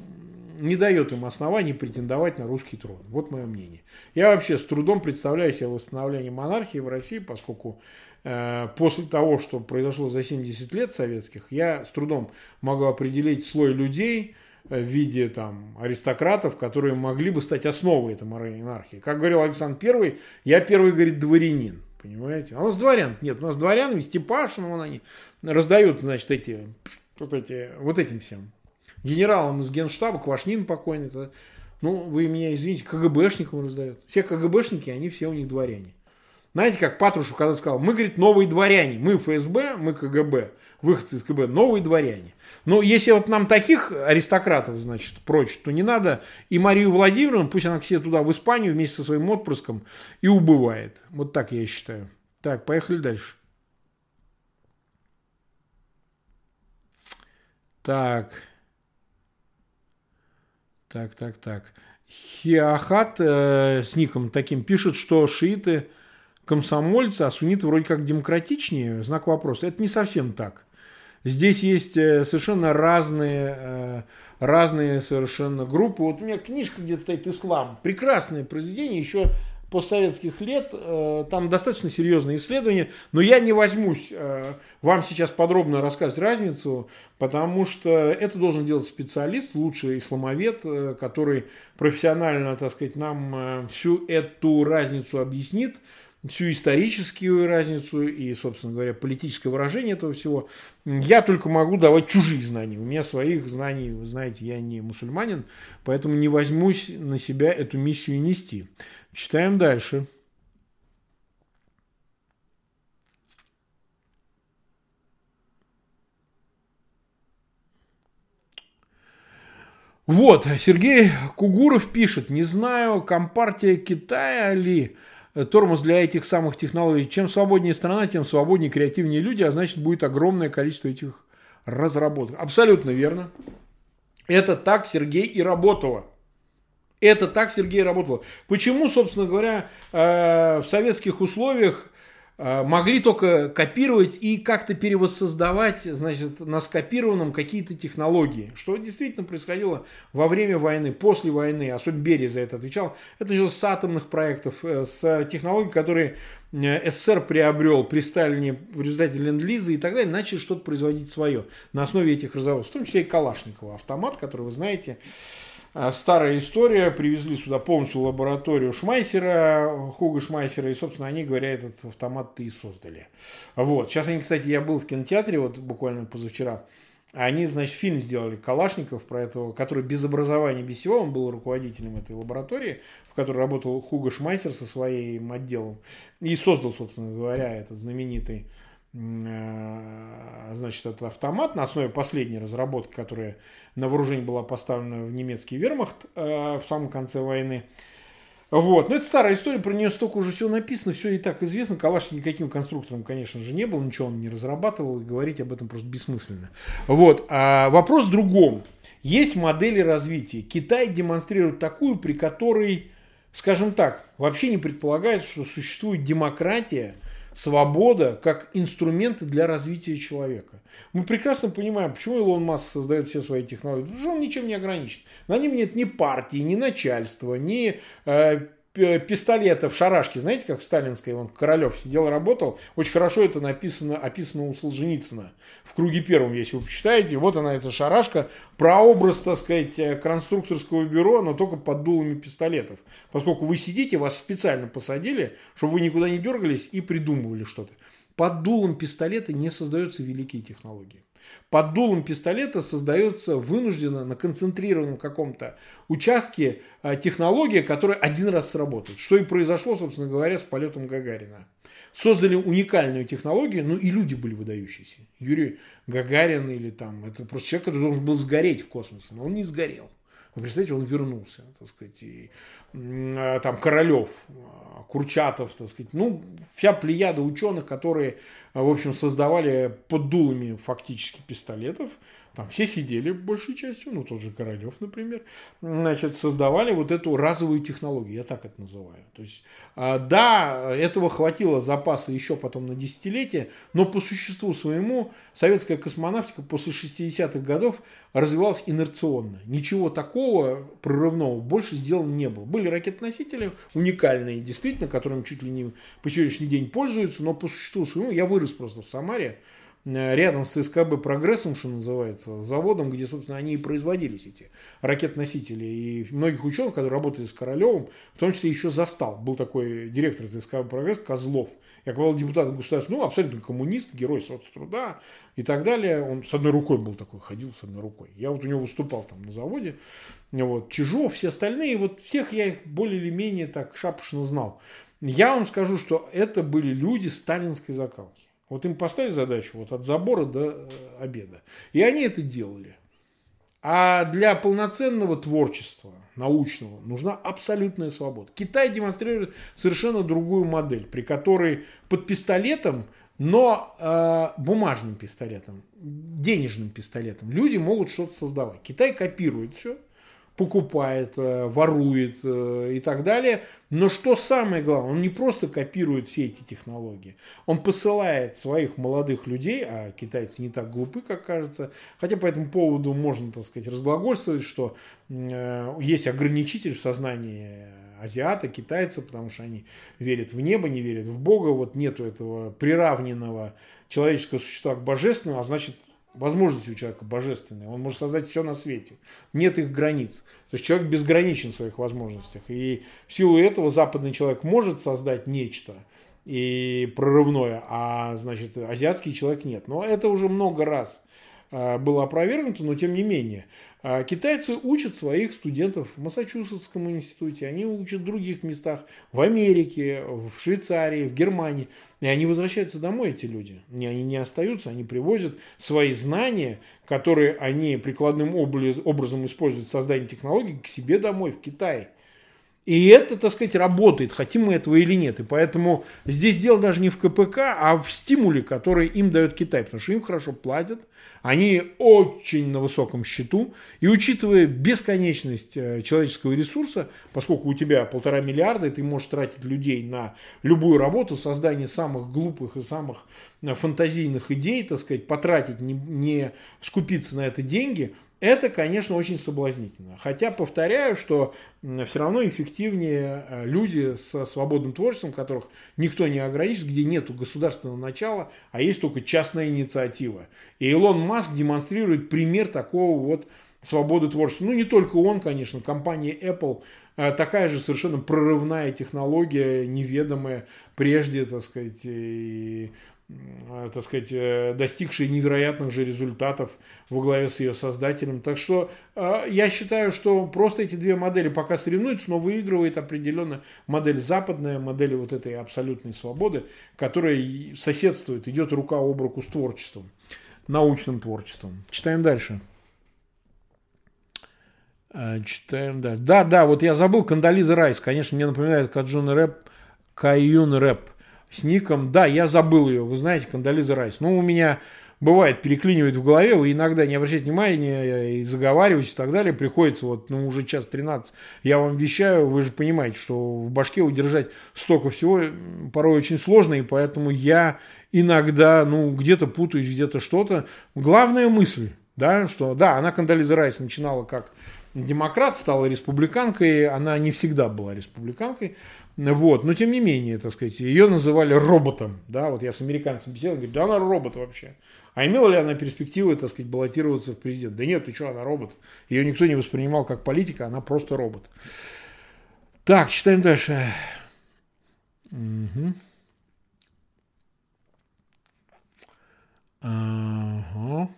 не дает им оснований претендовать на русский трон. Вот мое мнение. Я вообще с трудом представляю себе восстановление монархии в России, поскольку э, после того, что произошло за 70 лет советских, я с трудом могу определить слой людей э, в виде там, аристократов, которые могли бы стать основой этой монархии. Как говорил Александр Первый, я первый, говорит, дворянин. Понимаете? А у нас дворян нет. У нас дворян, Степашин, вон они раздают, значит, эти вот, эти, вот этим всем. Генералам из генштаба, Квашнин покойный. -то, ну, вы меня извините, КГБшникам раздают. Все КГБшники, они все у них дворяне. Знаете, как Патрушев когда сказал, мы, говорит, новые дворяне. Мы ФСБ, мы КГБ, выходцы из КГБ, новые дворяне. Но если вот нам таких аристократов, значит, прочь, то не надо и Марию Владимировну, пусть она к себе туда в Испанию вместе со своим отпрыском и убывает. Вот так я считаю. Так, поехали дальше. Так. Так, так, так. Хиахат э, с ником таким пишет, что шииты комсомольцы, а сунниты вроде как демократичнее. Знак вопроса. Это не совсем так. Здесь есть э, совершенно разные, э, разные совершенно группы. Вот у меня книжка где стоит «Ислам». Прекрасное произведение, еще постсоветских лет. Э, там достаточно серьезные исследования, но я не возьмусь э, вам сейчас подробно рассказать разницу, потому что это должен делать специалист, лучший исламовед, э, который профессионально, так сказать, нам всю эту разницу объяснит всю историческую разницу и, собственно говоря, политическое выражение этого всего. Я только могу давать чужие знания. У меня своих знаний, вы знаете, я не мусульманин, поэтому не возьмусь на себя эту миссию нести. Читаем дальше. Вот, Сергей Кугуров пишет, не знаю, компартия Китая ли тормоз для этих самых технологий. Чем свободнее страна, тем свободнее креативнее люди, а значит будет огромное количество этих разработок. Абсолютно верно. Это так, Сергей, и работало. Это так Сергей работал. Почему, собственно говоря, э, в советских условиях э, могли только копировать и как-то перевоссоздавать, значит, на скопированном какие-то технологии. Что действительно происходило во время войны, после войны, особенно Берия за это отвечал. Это же с атомных проектов, э, с технологий, которые СССР приобрел при Сталине в результате ленд-лиза и так далее, начали что-то производить свое на основе этих разработок, в том числе и Калашникова автомат, который вы знаете, старая история, привезли сюда полностью лабораторию Шмайсера, Хуга Шмайсера, и, собственно, они, говоря, этот автомат и создали. Вот. Сейчас они, кстати, я был в кинотеатре, вот буквально позавчера, они, значит, фильм сделали Калашников про этого, который без образования, без всего, он был руководителем этой лаборатории, в которой работал Хуга Шмайсер со своим отделом, и создал, собственно говоря, этот знаменитый значит, это автомат на основе последней разработки, которая на вооружение была поставлена в немецкий вермахт э, в самом конце войны. Вот. Но это старая история, про нее столько уже всего написано, все и так известно. Калаш никаким конструктором, конечно же, не был, ничего он не разрабатывал, и говорить об этом просто бессмысленно. Вот. А вопрос в другом. Есть модели развития. Китай демонстрирует такую, при которой, скажем так, вообще не предполагает, что существует демократия – свобода как инструменты для развития человека. Мы прекрасно понимаем, почему Илон Маск создает все свои технологии. Потому что он ничем не ограничен. На нем нет ни партии, ни начальства, ни э, пистолетов, шарашки, знаете, как в сталинской, он Королев сидел, работал, очень хорошо это написано, описано у Солженицына в круге первом, если вы почитаете, вот она эта шарашка, прообраз, так сказать, э, конструкторского бюро, но только под дулами пистолетов, поскольку вы сидите, вас специально посадили, чтобы вы никуда не дергались и придумывали что-то. Под дулом пистолета не создаются великие технологии. Под дулом пистолета создается вынужденно на концентрированном каком-то участке а, технология, которая один раз сработает. Что и произошло, собственно говоря, с полетом Гагарина. Создали уникальную технологию, ну и люди были выдающиеся. Юрий Гагарин или там, это просто человек, который должен был сгореть в космосе, но он не сгорел. Вы представляете, он вернулся, так сказать, и а, там Королев, а, Курчатов, так сказать, ну, вся плеяда ученых, которые, а, в общем, создавали под дулами фактически пистолетов, там все сидели большей частью, ну тот же Королев, например, значит, создавали вот эту разовую технологию, я так это называю. То есть, а, да, этого хватило запаса еще потом на десятилетия, но по существу своему советская космонавтика после 60-х годов развивалась инерционно. Ничего такого прорывного больше сделано не было. Были ракетоносители уникальные, действительно, которыми чуть ли не по сегодняшний день пользуются, но по существу своему, я вырос просто в Самаре, рядом с СКБ «Прогрессом», что называется, с заводом, где, собственно, они и производились, эти ракет-носители. И многих ученых, которые работали с Королевым, в том числе еще застал. Был такой директор СКБ «Прогресс» Козлов. Я говорил депутат государства, ну, абсолютно коммунист, герой соцтруда и так далее. Он с одной рукой был такой, ходил с одной рукой. Я вот у него выступал там на заводе. Вот, Чижов, все остальные, вот всех я их более или менее так шапошно знал. Я вам скажу, что это были люди сталинской закалки. Вот им поставили задачу вот от забора до э, обеда. И они это делали. А для полноценного творчества научного нужна абсолютная свобода. Китай демонстрирует совершенно другую модель, при которой под пистолетом, но э, бумажным пистолетом, денежным пистолетом люди могут что-то создавать. Китай копирует все, покупает, э, ворует э, и так далее. Но что самое главное, он не просто копирует все эти технологии, он посылает своих молодых людей, а китайцы не так глупы, как кажется, хотя по этому поводу можно, так сказать, разглагольствовать, что э, есть ограничитель в сознании азиата, китайца, потому что они верят в небо, не верят в Бога, вот нету этого приравненного человеческого существа к божественному, а значит возможности у человека божественные. Он может создать все на свете. Нет их границ. То есть человек безграничен в своих возможностях. И в силу этого западный человек может создать нечто и прорывное, а значит азиатский человек нет. Но это уже много раз а, было опровергнуто, но тем не менее. А, китайцы учат своих студентов в Массачусетском институте, они учат в других местах, в Америке, в Швейцарии, в Германии. И они возвращаются домой, эти люди. Они не остаются, они привозят свои знания, которые они прикладным образом используют в создании технологий, к себе домой, в Китай. И это, так сказать, работает, хотим мы этого или нет. И поэтому здесь дело даже не в КПК, а в стимуле, который им дает Китай. Потому что им хорошо платят, они очень на высоком счету. И учитывая бесконечность э, человеческого ресурса, поскольку у тебя полтора миллиарда, и ты можешь тратить людей на любую работу, создание самых глупых и самых э, фантазийных идей, так сказать, потратить, не, не скупиться на это деньги – это, конечно, очень соблазнительно. Хотя повторяю, что все равно эффективнее э, люди с свободным творчеством, которых никто не ограничит, где нет государственного начала, а есть только частная инициатива. И Илон Маск демонстрирует пример такого вот свободы творчества. Ну, не только он, конечно, компания Apple э, такая же совершенно прорывная технология, неведомая прежде, так сказать, и так сказать, э, достигшие невероятных же результатов во главе с ее создателем. Так что э, я считаю, что просто эти две модели пока соревнуются, но выигрывает определенно модель западная, модель вот этой абсолютной свободы, которая соседствует, идет рука об руку с творчеством, научным творчеством. Читаем дальше. Читаем дальше. Да, да, вот я забыл Кандализа Райс. Конечно, мне напоминает Каджун Рэп, Каюн Рэп с ником. Да, я забыл ее, вы знаете, Кандализа Райс. Ну, у меня бывает, переклинивает в голове, вы иногда не обращайте внимания и заговариваете и так далее, приходится вот, ну, уже час 13, я вам вещаю, вы же понимаете, что в башке удержать столько всего порой очень сложно, и поэтому я иногда, ну, где-то путаюсь, где-то что-то. Главная мысль, да, что, да, она Кандализа Райс начинала как демократ, стала республиканкой. Она не всегда была республиканкой. Вот. Но тем не менее, так сказать, ее называли роботом. Да, вот я с американцем беседовал, говорит, да она робот вообще. А имела ли она перспективы, так сказать, баллотироваться в президент? Да нет, ты что, она робот. Ее никто не воспринимал как политика, она просто робот. Так, читаем дальше. Угу. Ага.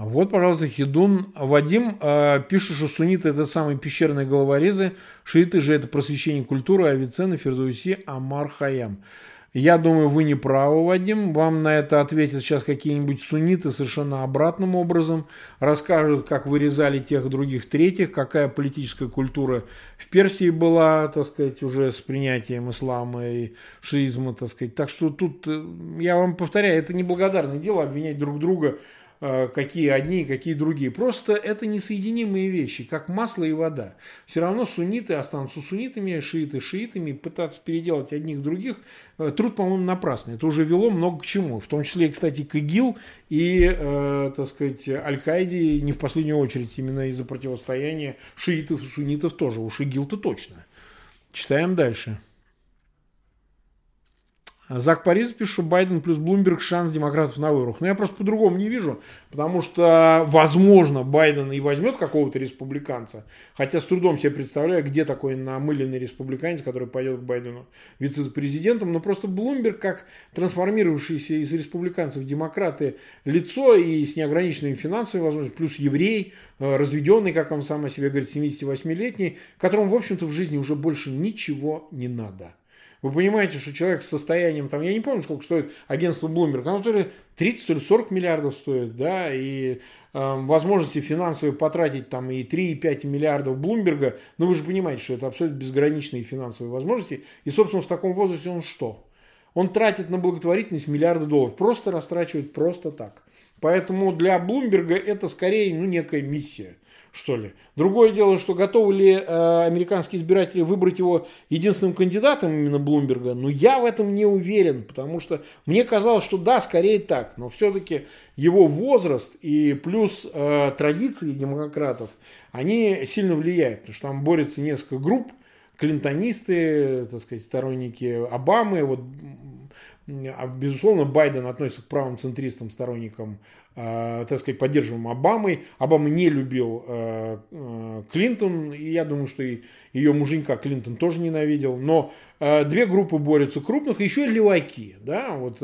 Вот, пожалуйста, Хидун. Вадим э, пишет, что сунниты это самые пещерные головорезы, шииты же это просвещение культуры, Авиценна, Фердуси, Амар Хаям. Я думаю, вы не правы, Вадим. Вам на это ответят сейчас какие-нибудь сунниты совершенно обратным образом. Расскажут, как вырезали тех, других, третьих, какая политическая культура в Персии была, так сказать, уже с принятием ислама и шиизма, так сказать. Так что тут, э, я вам повторяю, это неблагодарное дело обвинять друг друга какие одни, какие другие. Просто это несоединимые вещи, как масло и вода. Все равно сунниты останутся суннитами, шииты шиитами. Пытаться переделать одних других, э, труд, по-моему, напрасный. Это уже вело много к чему. В том числе, кстати, к ИГИЛ и, э, так сказать, Аль-Каиде не в последнюю очередь именно из-за противостояния шиитов и суннитов тоже. Уж ИГИЛ-то точно. Читаем дальше. Зак Парис пишет, что Байден плюс Блумберг шанс демократов на выборах. Но я просто по-другому не вижу, потому что, возможно, Байден и возьмет какого-то республиканца, хотя с трудом себе представляю, где такой намыленный республиканец, который пойдет к Байдену вице-президентом, но просто Блумберг, как трансформировавшийся из республиканцев демократы лицо и с неограниченными финансовыми возможностями, плюс еврей, э, разведенный, как он сам о себе говорит, 78-летний, которому, в общем-то, в жизни уже больше ничего не надо. Вы понимаете, что человек с состоянием, там, я не помню, сколько стоит агентство Bloomberg, оно то ли 30, то ли 40 миллиардов стоит, да, и э, возможности финансовые потратить там и 3, и 5 миллиардов Блумберга, но вы же понимаете, что это абсолютно безграничные финансовые возможности, и, собственно, в таком возрасте он что? Он тратит на благотворительность миллиарды долларов, просто растрачивает просто так. Поэтому для Блумберга это скорее ну, некая миссия что ли. Другое дело, что готовы ли э, американские избиратели выбрать его единственным кандидатом именно Блумберга, но я в этом не уверен, потому что мне казалось, что да, скорее так, но все-таки его возраст и плюс э, традиции демократов, они сильно влияют, потому что там борются несколько групп, клинтонисты, так сказать, сторонники Обамы, вот безусловно, Байден относится к правым центристам, сторонникам, э, так сказать, поддерживаем Обамой. Обама не любил э, э, Клинтон, и я думаю, что и ее муженька Клинтон тоже ненавидел. Но две группы борются крупных, еще и леваки, да, вот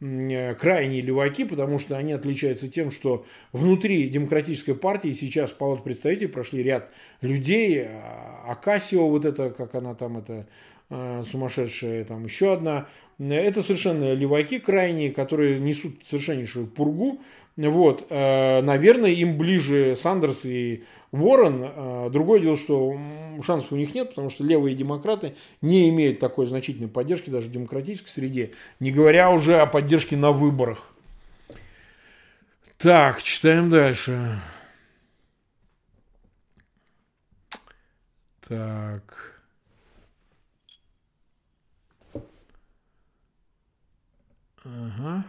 крайние леваки, потому что они отличаются тем, что внутри демократической партии сейчас в Палату представителей прошли ряд людей, Акасио, вот это, как она там, это сумасшедшая, там еще одна это совершенно леваки крайние, которые несут совершеннейшую пургу. Вот, э, наверное, им ближе Сандерс и Уоррен. Э, другое дело, что шансов у них нет, потому что левые демократы не имеют такой значительной поддержки даже в демократической среде, не говоря уже о поддержке на выборах. Так, читаем дальше. Так. Ага.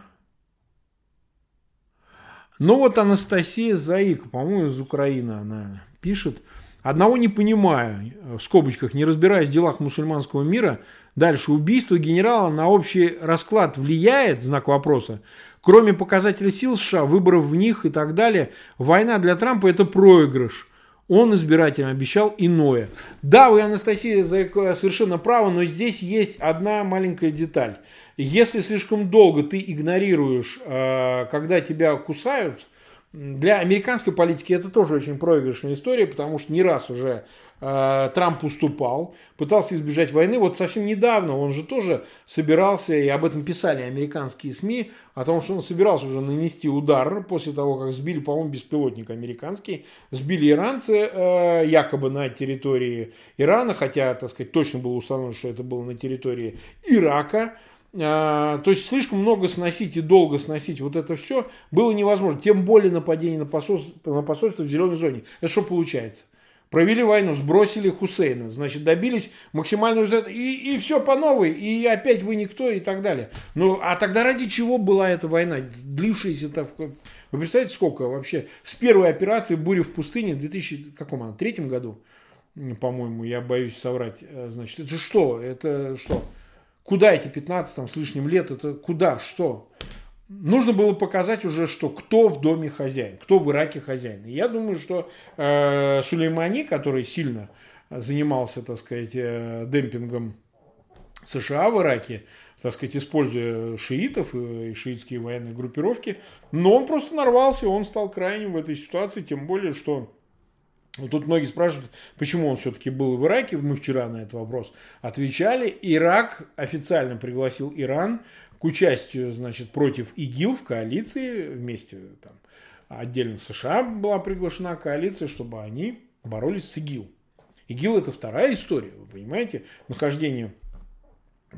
Ну вот Анастасия Заик, по-моему, из Украины она пишет. Одного не понимаю, в скобочках, не разбираясь в делах мусульманского мира, дальше убийство генерала на общий расклад влияет, знак вопроса, кроме показателей сил США, выборов в них и так далее, война для Трампа это проигрыш. Он избирателям обещал иное. Да, вы, Анастасия, совершенно правы, но здесь есть одна маленькая деталь. Если слишком долго ты игнорируешь, э, когда тебя кусают, для американской политики это тоже очень проигрышная история, потому что не раз уже э, Трамп уступал, пытался избежать войны. Вот совсем недавно он же тоже собирался, и об этом писали американские СМИ, о том, что он собирался уже нанести удар после того, как сбили, по-моему, беспилотник американский, сбили иранцы э, якобы на территории Ирана, хотя, так сказать, точно было установлено, что это было на территории Ирака. А, то есть слишком много сносить и долго сносить вот это все было невозможно. Тем более нападение на посольство, на посольство в зеленой зоне. Это что получается? провели войну, сбросили Хусейна, значит, добились максимального результата, и, и все по новой, и опять вы никто, и так далее. Ну, а тогда ради чего была эта война, длившаяся -то, вы представляете, сколько вообще, с первой операции «Буря в пустыне» в 2003 году, по-моему, я боюсь соврать, э, значит, это что, это что, куда эти 15 там, с лишним лет, это куда, что? нужно было показать уже, что кто в доме хозяин, кто в Ираке хозяин. И я думаю, что э, Сулеймани, который сильно занимался, так сказать, э, демпингом США в Ираке, так сказать, используя шиитов и шиитские военные группировки, но он просто нарвался, он стал крайним в этой ситуации, тем более, что ну, тут многие спрашивают, почему он все-таки был в Ираке. Мы вчера на этот вопрос отвечали. Ирак официально пригласил Иран к участию, значит, против ИГИЛ в коалиции вместе там отдельно США была приглашена коалиция, чтобы они боролись с ИГИЛ. ИГИЛ это вторая история, вы понимаете, нахождение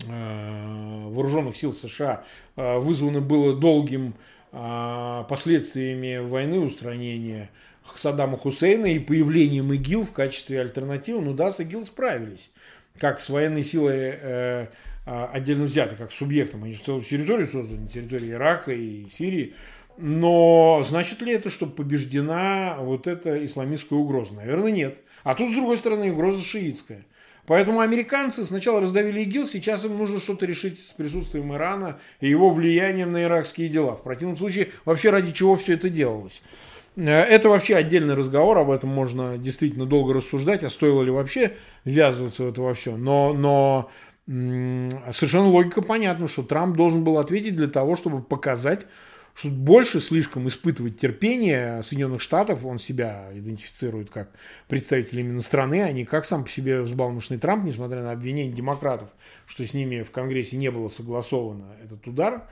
э, вооруженных сил США э, вызвано было долгим э, последствиями войны устранения Саддама Хусейна и появлением ИГИЛ в качестве альтернативы. Ну да, с ИГИЛ справились. Как с военной силой а, отдельно взяты как субъектом. Они же целую территорию создали, территорию Ирака и Сирии. Но значит ли это, что побеждена вот эта исламистская угроза? Наверное, нет. А тут, с другой стороны, угроза шиитская. Поэтому американцы сначала раздавили ИГИЛ, сейчас им нужно что-то решить с присутствием Ирана и его влиянием на иракские дела. В противном случае, вообще ради чего все это делалось? Э, это вообще отдельный разговор, об этом можно действительно долго рассуждать, а стоило ли вообще ввязываться в это во все. Но, но совершенно логика понятна, что Трамп должен был ответить для того, чтобы показать, что больше слишком испытывать терпение Соединенных Штатов, он себя идентифицирует как представитель именно страны, а не как сам по себе взбалмошный Трамп, несмотря на обвинения демократов, что с ними в Конгрессе не было согласовано этот удар.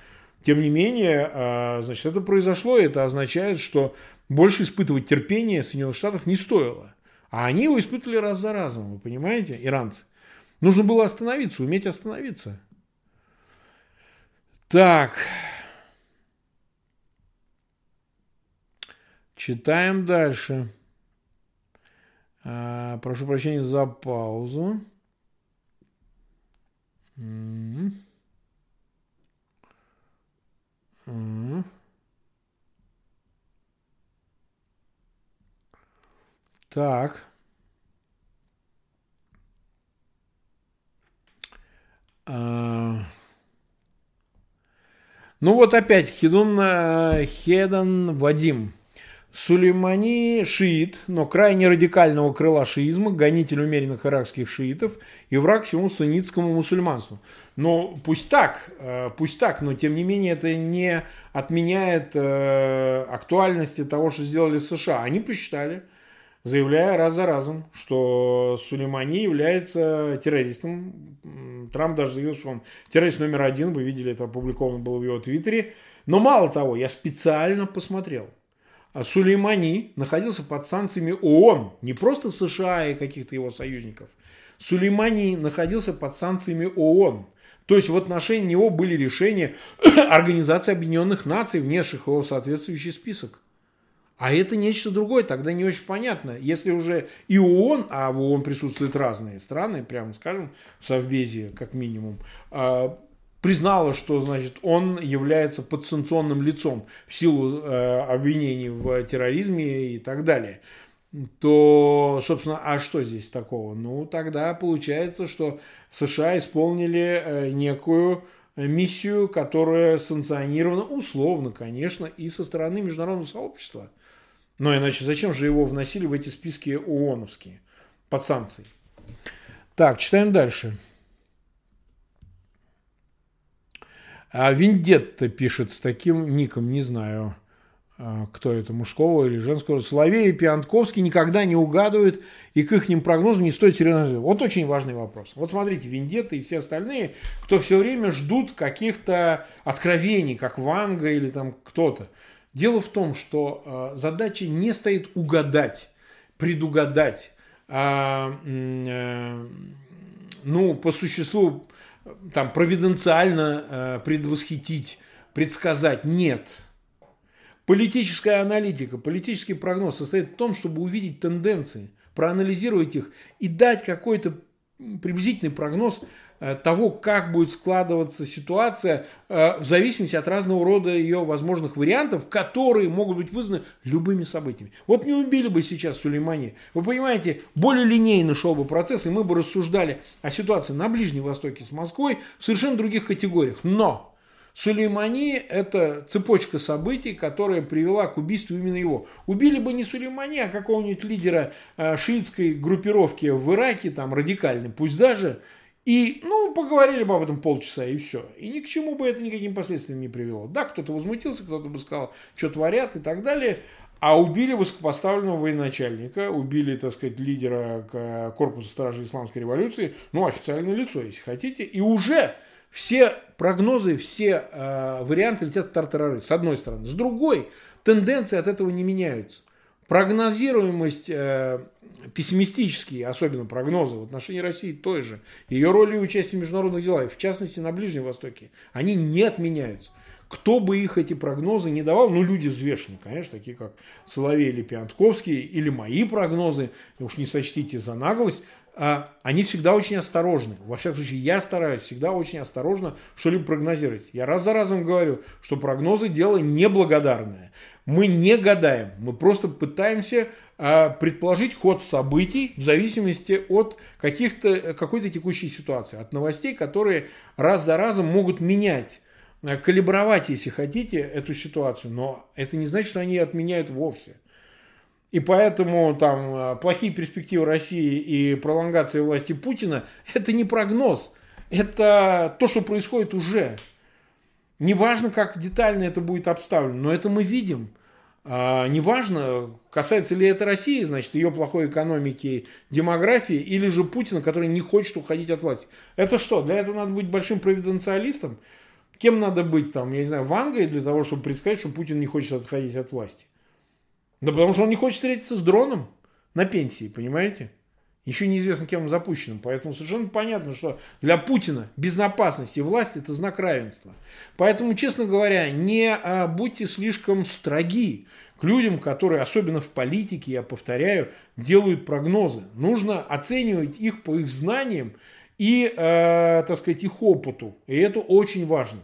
Тем не менее, а, значит, это произошло, и это означает, что больше испытывать терпение Соединенных Штатов не стоило. А они его испытывали раз за разом, вы понимаете, иранцы. Нужно было остановиться, уметь остановиться. Так. Читаем дальше. А, прошу прощения за паузу. Так. А, ну вот опять Хидун э, Хедан Вадим. Сулеймани шиит, но крайне радикального крыла шиизма, гонитель умеренных иракских шиитов и враг всему суннитскому мусульманству. Но пусть так, э, пусть так, но тем не менее это не отменяет э, актуальности того, что сделали США. Они посчитали, заявляя раз за разом, что Сулеймани является террористом. Трамп даже заявил, что он террорист номер один. Вы видели, это опубликовано было в его твиттере. Но мало того, я специально посмотрел. А Сулеймани находился под санкциями ООН, не просто США и каких-то его союзников. Сулеймани находился под санкциями ООН. То есть в отношении него были решения [coughs] Организации Объединенных Наций, внесших его в соответствующий список. А это нечто другое, тогда не очень понятно. Если уже и ООН, а в ООН присутствуют разные страны, прямо скажем, в Совбезе как минимум, а, признала, что значит, он является подсанкционным лицом в силу э, обвинений в терроризме и так далее, то, собственно, а что здесь такого? Ну, тогда получается, что США исполнили э, некую миссию, которая санкционирована условно, конечно, и со стороны международного сообщества – но иначе зачем же его вносили в эти списки ООНовские под санкции? Так, читаем дальше. А Виндетта пишет с таким ником, не знаю, а, кто это, мужского или женского. Соловей и Пиантковский никогда не угадывают, и к их прогнозам не стоит серьезно. Вот очень важный вопрос. Вот смотрите, Виндетта и все остальные, кто все время ждут каких-то откровений, как Ванга или там кто-то. Дело в том, что э, задача не стоит угадать, предугадать, а, э, ну, по существу, там, провиденциально э, предвосхитить, предсказать. Нет. Политическая аналитика, политический прогноз состоит в том, чтобы увидеть тенденции, проанализировать их и дать какой-то приблизительный прогноз того, как будет складываться ситуация э, в зависимости от разного рода ее возможных вариантов, которые могут быть вызваны любыми событиями. Вот не убили бы сейчас Сулеймани. Вы понимаете, более линейно шел бы процесс, и мы бы рассуждали о ситуации на Ближнем Востоке с Москвой в совершенно других категориях. Но Сулеймани – это цепочка событий, которая привела к убийству именно его. Убили бы не Сулеймани, а какого-нибудь лидера э, шиитской группировки в Ираке, там радикальный, пусть даже, и, ну, поговорили бы об этом полчаса, и все. И ни к чему бы это никаким последствиям не привело. Да, кто-то возмутился, кто-то бы сказал, что творят и так далее. А убили высокопоставленного военачальника, убили, так сказать, лидера корпуса стражи исламской революции, ну, официальное лицо, если хотите. И уже все прогнозы, все э, варианты летят в тартарары, с одной стороны. С другой, тенденции от этого не меняются. Прогнозируемость э, пессимистические, особенно прогнозы в отношении России той же, ее роли и участие в международных делах, в частности на Ближнем Востоке, они не отменяются. Кто бы их эти прогнозы не давал, ну, люди взвешенные, конечно, такие как Соловей или Пиантковский, или мои прогнозы, уж не сочтите за наглость, а, они всегда очень осторожны. Во всяком случае, я стараюсь всегда очень осторожно что-либо прогнозировать. Я раз за разом говорю, что прогнозы дело неблагодарное. Мы не гадаем, мы просто пытаемся предположить ход событий в зависимости от каких-то, какой-то текущей ситуации, от новостей, которые раз за разом могут менять а, калибровать, если хотите, эту ситуацию, но это не значит, что они отменяют вовсе. И поэтому там а, плохие перспективы России и пролонгация власти Путина – это не прогноз, это то, что происходит уже. Неважно, как детально это будет обставлено, но это мы видим. А, неважно, касается ли это России, значит, ее плохой экономики, демографии, или же Путина, который не хочет уходить от власти. Это что, для этого надо быть большим провиденциалистом? Кем надо быть, там, я не знаю, Вангой для того, чтобы предсказать, что Путин не хочет отходить от власти? Да потому что он не хочет встретиться с дроном на пенсии, понимаете? Еще неизвестно, кем он запущен. Поэтому совершенно понятно, что для Путина безопасность и власть – это знак равенства. Поэтому, честно говоря, не а, будьте слишком строги к людям, которые, особенно в политике, я повторяю, делают прогнозы. Нужно оценивать их по их знаниям и, э, так сказать, их опыту. И это очень важно.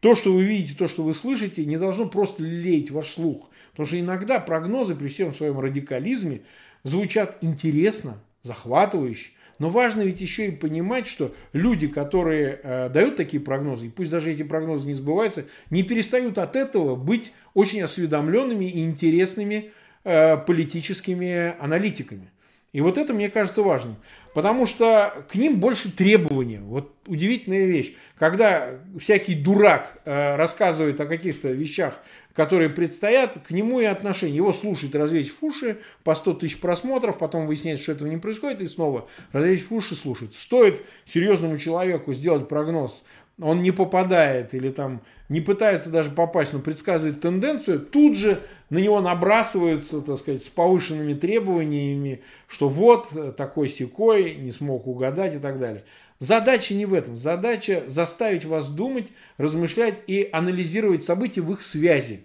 То, что вы видите, то, что вы слышите, не должно просто лелеять ваш слух. Потому что иногда прогнозы при всем своем радикализме звучат интересно, захватывающе. Но важно ведь еще и понимать, что люди, которые э, дают такие прогнозы, и пусть даже эти прогнозы не сбываются, не перестают от этого быть очень осведомленными и интересными э, политическими аналитиками. И вот это, мне кажется, важным. Потому что к ним больше требования. Вот удивительная вещь. Когда всякий дурак э, рассказывает о каких-то вещах, которые предстоят, к нему и отношение. Его слушает развесив уши по 100 тысяч просмотров, потом выясняется, что этого не происходит, и снова развесив уши слушает. Стоит серьезному человеку сделать прогноз он не попадает или там не пытается даже попасть, но предсказывает тенденцию, тут же на него набрасываются, так сказать, с повышенными требованиями, что вот такой секой не смог угадать и так далее. Задача не в этом. Задача заставить вас думать, размышлять и анализировать события в их связи.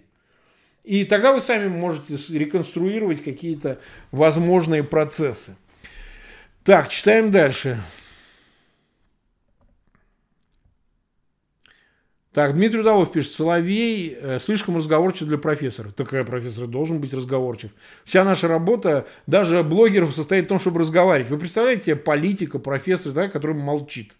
И тогда вы сами можете реконструировать какие-то возможные процессы. Так, читаем дальше. Так, Дмитрий Удалов пишет, Соловей э, слишком разговорчив для профессора. Такая профессор должен быть разговорчив. Вся наша работа, даже блогеров, состоит в том, чтобы разговаривать. Вы представляете себе политика, профессор, да, который молчит.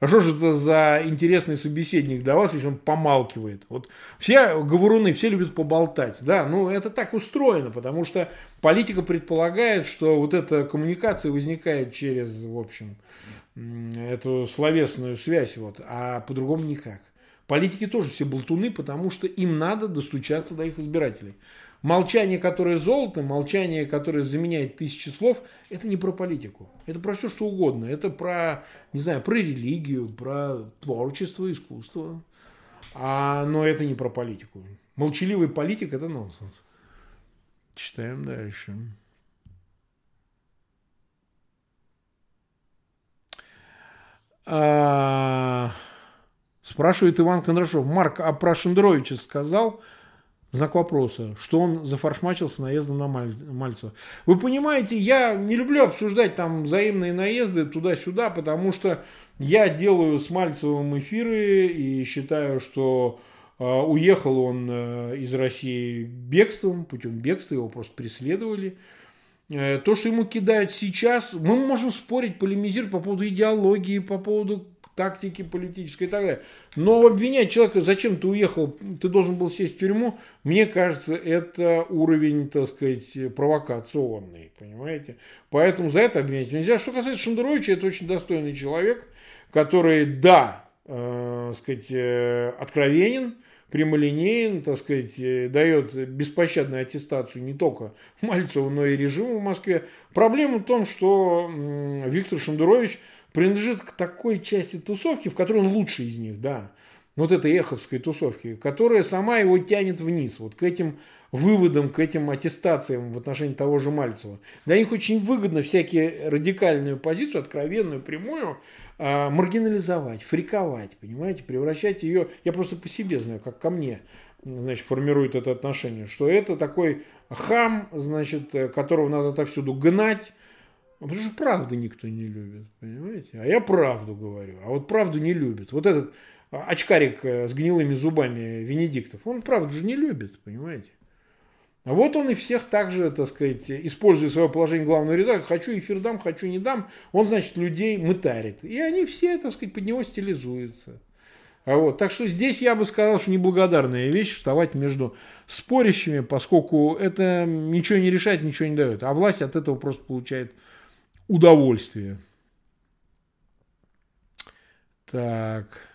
А что же это за интересный собеседник для вас, если он помалкивает? Вот все говоруны, все любят поболтать. Да, ну это так устроено, потому что политика предполагает, что вот эта коммуникация возникает через, в общем, эту словесную связь, вот, а по-другому никак. Политики тоже все болтуны, потому что им надо достучаться до их избирателей. Молчание, которое золото, молчание, которое заменяет тысячи слов, это не про политику. Это про все, что угодно. Это про, не знаю, про религию, про творчество, искусство. А, но это не про политику. Молчаливый политик – это нонсенс. Читаем дальше. А... Спрашивает Иван Кондрашов. Марк, а про Шендеровича сказал? знак вопроса, что он зафаршмачился наездом на Мальцева. Вы понимаете, я не люблю обсуждать там взаимные наезды туда-сюда, потому что я делаю с Мальцевым эфиры и считаю, что э, уехал он э, из России бегством, путем бегства, его просто преследовали. Э, то, что ему кидают сейчас, мы можем спорить, полемизировать по поводу идеологии, по поводу тактики политической и так далее. Но обвинять человека, зачем ты уехал, ты должен был сесть в тюрьму, мне кажется, это уровень, так сказать, провокационный, понимаете? Поэтому за это обвинять нельзя. Что касается Шендеровича, это очень достойный человек, который, да, э, сказать, э, откровенен, прямолинеен, так сказать, э, дает беспощадную аттестацию не только Мальцеву, но и режиму в Москве. Проблема в том, что Виктор Шендерович – принадлежит к такой части тусовки, в которой он лучший из них, да. Вот этой эховской тусовки, которая сама его тянет вниз, вот к этим выводам, к этим аттестациям в отношении того же Мальцева. Для них очень выгодно всякие радикальную позицию, откровенную, прямую, э, маргинализовать, фриковать, понимаете, превращать ее, я просто по себе знаю, как ко мне, значит, формирует это отношение, что это такой хам, значит, которого надо отовсюду гнать, потому что правду никто не любит, понимаете? А я правду говорю, а вот правду не любит. Вот этот очкарик э, с гнилыми зубами Венедиктов, он правду же не любит, понимаете? А вот он и всех также, так сказать, используя свое положение главного редактора, хочу эфир дам, хочу не дам, он, значит, людей мытарит. И они все, так сказать, под него стилизуются. А вот, так что здесь я бы сказал, что неблагодарная вещь вставать между спорящими, поскольку это ничего не решает, ничего не дает. А власть от этого просто получает удовольствие. Так.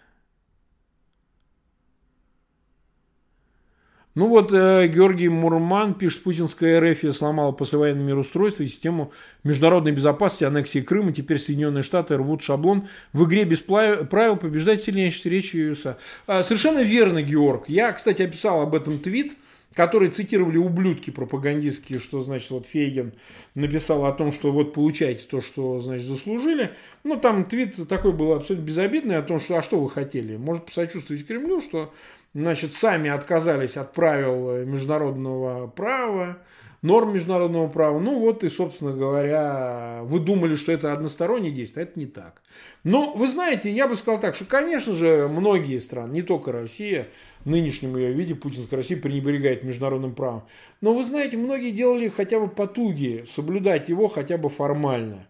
Ну вот э, Георгий Мурман пишет, путинская РФ сломала послевоенное мироустройство и систему международной безопасности, аннексии Крыма. Теперь Соединенные Штаты рвут шаблон. В игре без правил побеждать сильнейшей речи USA. А, совершенно верно, Георг. Я, кстати, описал об этом твит которые цитировали ублюдки пропагандистские, что, значит, вот Фейген написал о том, что вот получайте то, что, значит, заслужили. Ну, там твит такой был абсолютно безобидный о том, что, а что вы хотели? Может, посочувствовать Кремлю, что, значит, сами отказались от правил международного права, норм международного права. Ну вот и, собственно говоря, вы думали, что это одностороннее действие, а это не так. Но вы знаете, я бы сказал так, что, конечно же, многие страны, не только Россия, нынешнем ее виде путинская Россия пренебрегает международным правом. Но вы знаете, многие делали хотя бы потуги соблюдать его хотя бы формально.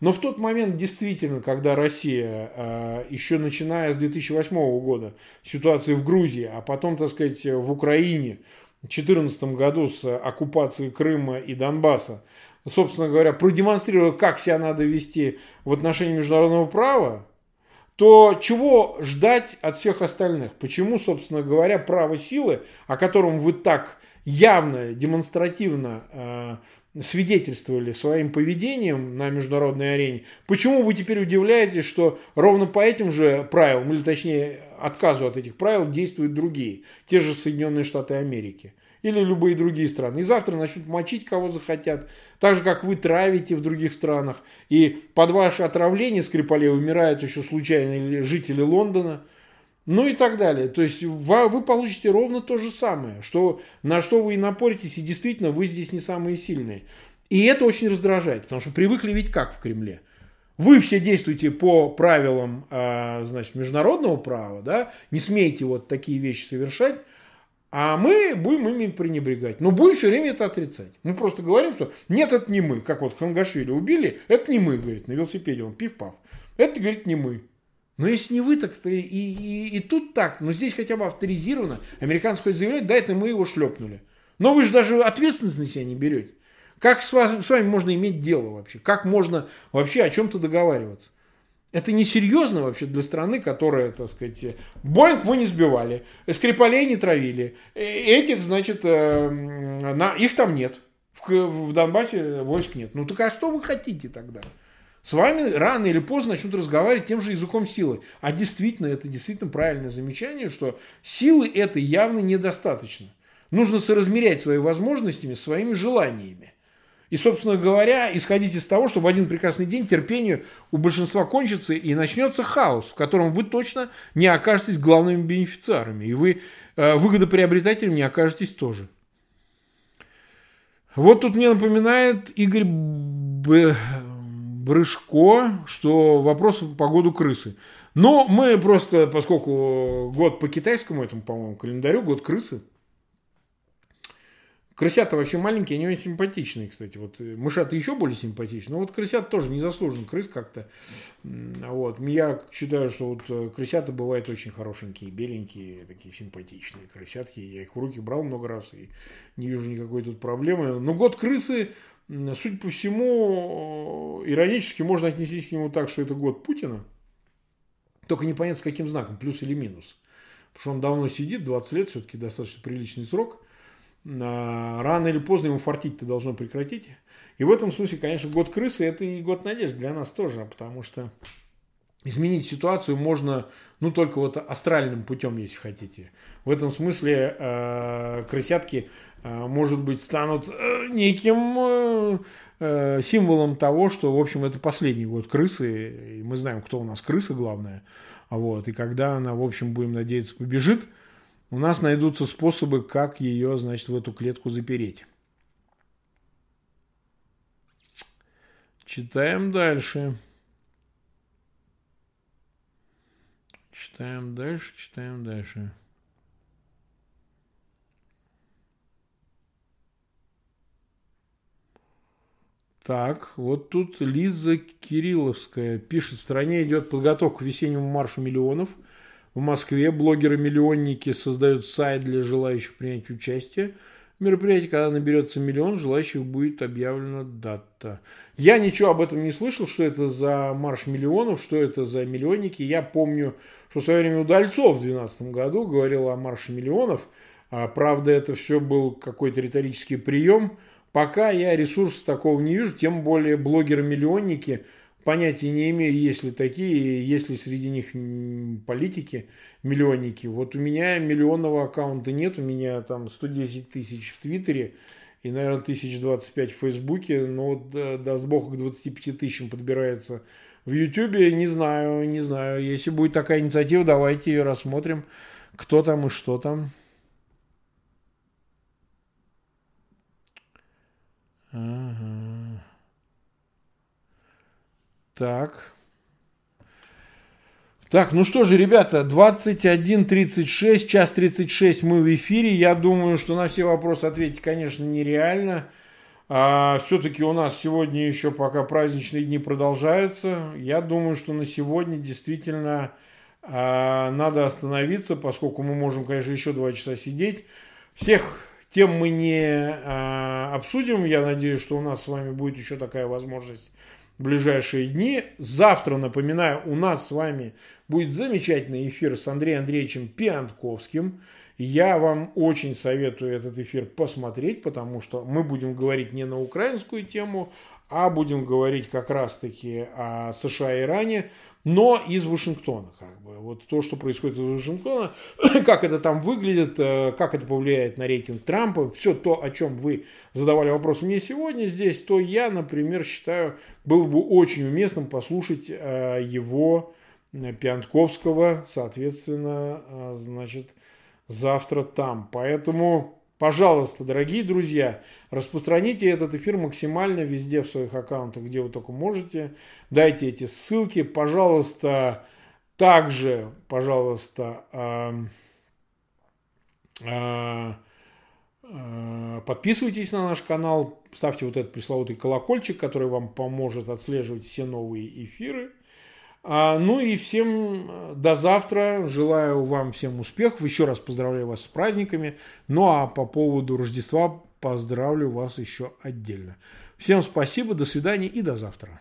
Но в тот момент действительно, когда Россия, э, еще начиная с 2008 года, ситуации в Грузии, а потом, так сказать, в Украине, в 2014 году с оккупацией Крыма и Донбасса, собственно говоря, продемонстрировала, как себя надо вести в отношении международного права, то чего ждать от всех остальных? Почему, собственно говоря, право силы, о котором вы так явно, демонстративно э, свидетельствовали своим поведением на международной арене, почему вы теперь удивляетесь, что ровно по этим же правилам, или точнее отказу от этих правил, действуют другие, те же Соединенные Штаты Америки? Или любые другие страны. И завтра начнут мочить, кого захотят. Так же, как вы травите в других странах. И под ваше отравление Скрипалей умирают еще случайные жители Лондона. Ну и так далее. То есть вы получите ровно то же самое, что, на что вы и напоритесь, и действительно вы здесь не самые сильные. И это очень раздражает, потому что привыкли ведь как в Кремле. Вы все действуете по правилам а, значит, международного права, да, не смейте вот такие вещи совершать, а мы будем ими пренебрегать. Но будем все время это отрицать. Мы просто говорим, что нет, это не мы. Как вот Хангашвили убили, это не мы, говорит, на велосипеде он пив-пав. Это, говорит, не мы. Но если не вы, так -то и, и, и тут так. Но здесь хотя бы авторизировано. Американцы хоть заявляют, да, это мы его шлепнули. Но вы же даже ответственность на себя не берете. Как с, вас, с вами можно иметь дело вообще? Как можно вообще о чем-то договариваться? Это несерьезно вообще для страны, которая, так сказать, Боинг мы не сбивали, Скрипалей не травили. Э, этих, значит, э, на, их там нет. В, в Донбассе войск нет. Ну так а что вы хотите тогда? С вами рано или поздно начнут разговаривать тем же языком силы. А действительно, это действительно правильное замечание, что силы этой явно недостаточно. Нужно соразмерять свои возможностями своими желаниями. И, собственно говоря, исходить из того, что в один прекрасный день терпению у большинства кончится и начнется хаос, в котором вы точно не окажетесь главными бенефициарами. И вы э, выгодоприобретателем не окажетесь тоже. Вот тут мне напоминает Игорь Б... Брышко, что вопрос по погоду крысы. Но мы просто, поскольку год по китайскому этому, по-моему, календарю, год крысы, Крысята вообще маленькие, они очень симпатичные, кстати. Вот э, мышата еще более симпатичны. Но вот крысят тоже не заслужен крыс как-то. Вот. Я считаю, что вот э, крысята бывают очень хорошенькие, беленькие, такие симпатичные крысятки. Я их в руки брал много раз и не вижу никакой тут проблемы. Но год крысы, судя по всему, э, иронически можно отнести к нему так, что это год Путина. Только непонятно с каким знаком, плюс или минус. Потому что он давно сидит, 20 лет, все-таки достаточно приличный срок – рано или поздно ему фартить-то должно прекратить. И в этом смысле, конечно, год крысы – это и год надежды для нас тоже, потому что изменить ситуацию можно, ну, только вот астральным путем, если хотите. В этом смысле э, крысятки, э, может быть, станут э, неким э, э, символом того, что, в общем, это последний год крысы, и мы знаем, кто у нас крыса главная. Вот, и когда она, в общем, будем надеяться, побежит – у нас найдутся способы, как ее, значит, в эту клетку запереть. Читаем дальше. Читаем дальше, читаем дальше. Так, вот тут Лиза Кирилловская пишет, в стране идет подготовка к весеннему маршу миллионов – в Москве блогеры-миллионники создают сайт для желающих принять участие. В мероприятии, когда наберется миллион, желающих будет объявлена дата. Я ничего об этом не слышал, что это за марш миллионов, что это за миллионники. Я помню, что в свое время Удальцов в 2012 году говорил о марше миллионов. А, правда, это все был какой-то риторический прием. Пока я ресурсов такого не вижу, тем более блогеры-миллионники – понятия не имею, есть ли такие, есть ли среди них политики, миллионники. Вот у меня миллионного аккаунта нет, у меня там 110 тысяч в Твиттере и, наверное, 1025 в Фейсбуке, но вот, даст бог, к 25 тысячам подбирается в Ютубе, не знаю, не знаю. Если будет такая инициатива, давайте ее рассмотрим, кто там и что там. Ага. Так. Так, ну что же, ребята, 21.36, час 36 мы в эфире. Я думаю, что на все вопросы ответить, конечно, нереально. А, все-таки у нас сегодня еще пока праздничные дни продолжаются. Я думаю, что на сегодня действительно а, надо остановиться, поскольку мы можем, конечно, еще два часа сидеть. Всех тем мы не а, обсудим. Я надеюсь, что у нас с вами будет еще такая возможность ближайшие дни. Завтра, напоминаю, у нас с вами будет замечательный эфир с Андреем Андреевичем Пиантковским. Я вам очень советую этот эфир посмотреть, потому что мы будем говорить не на украинскую тему, а будем говорить как раз-таки о США и Иране, но из Вашингтона. Как бы. Вот то, что происходит из Вашингтона, [clears throat] как это там выглядит, э, как это повлияет на рейтинг Трампа, все то, о чем вы задавали вопрос мне сегодня здесь, то я, например, считаю, было бы очень уместным послушать э, его э, Пиантковского, соответственно, значит, завтра там. Поэтому Пожалуйста, дорогие друзья, распространите этот эфир максимально везде в своих аккаунтах, где вы только можете. Дайте эти ссылки. Пожалуйста, также, пожалуйста, э, э, э, подписывайтесь на наш канал, ставьте вот этот пресловутый колокольчик, который вам поможет отслеживать все новые эфиры. А, ну и всем э, до завтра. Желаю вам всем успехов. Еще раз поздравляю вас с праздниками. Ну а по поводу Рождества поздравлю вас еще отдельно. Всем спасибо, до свидания и до завтра.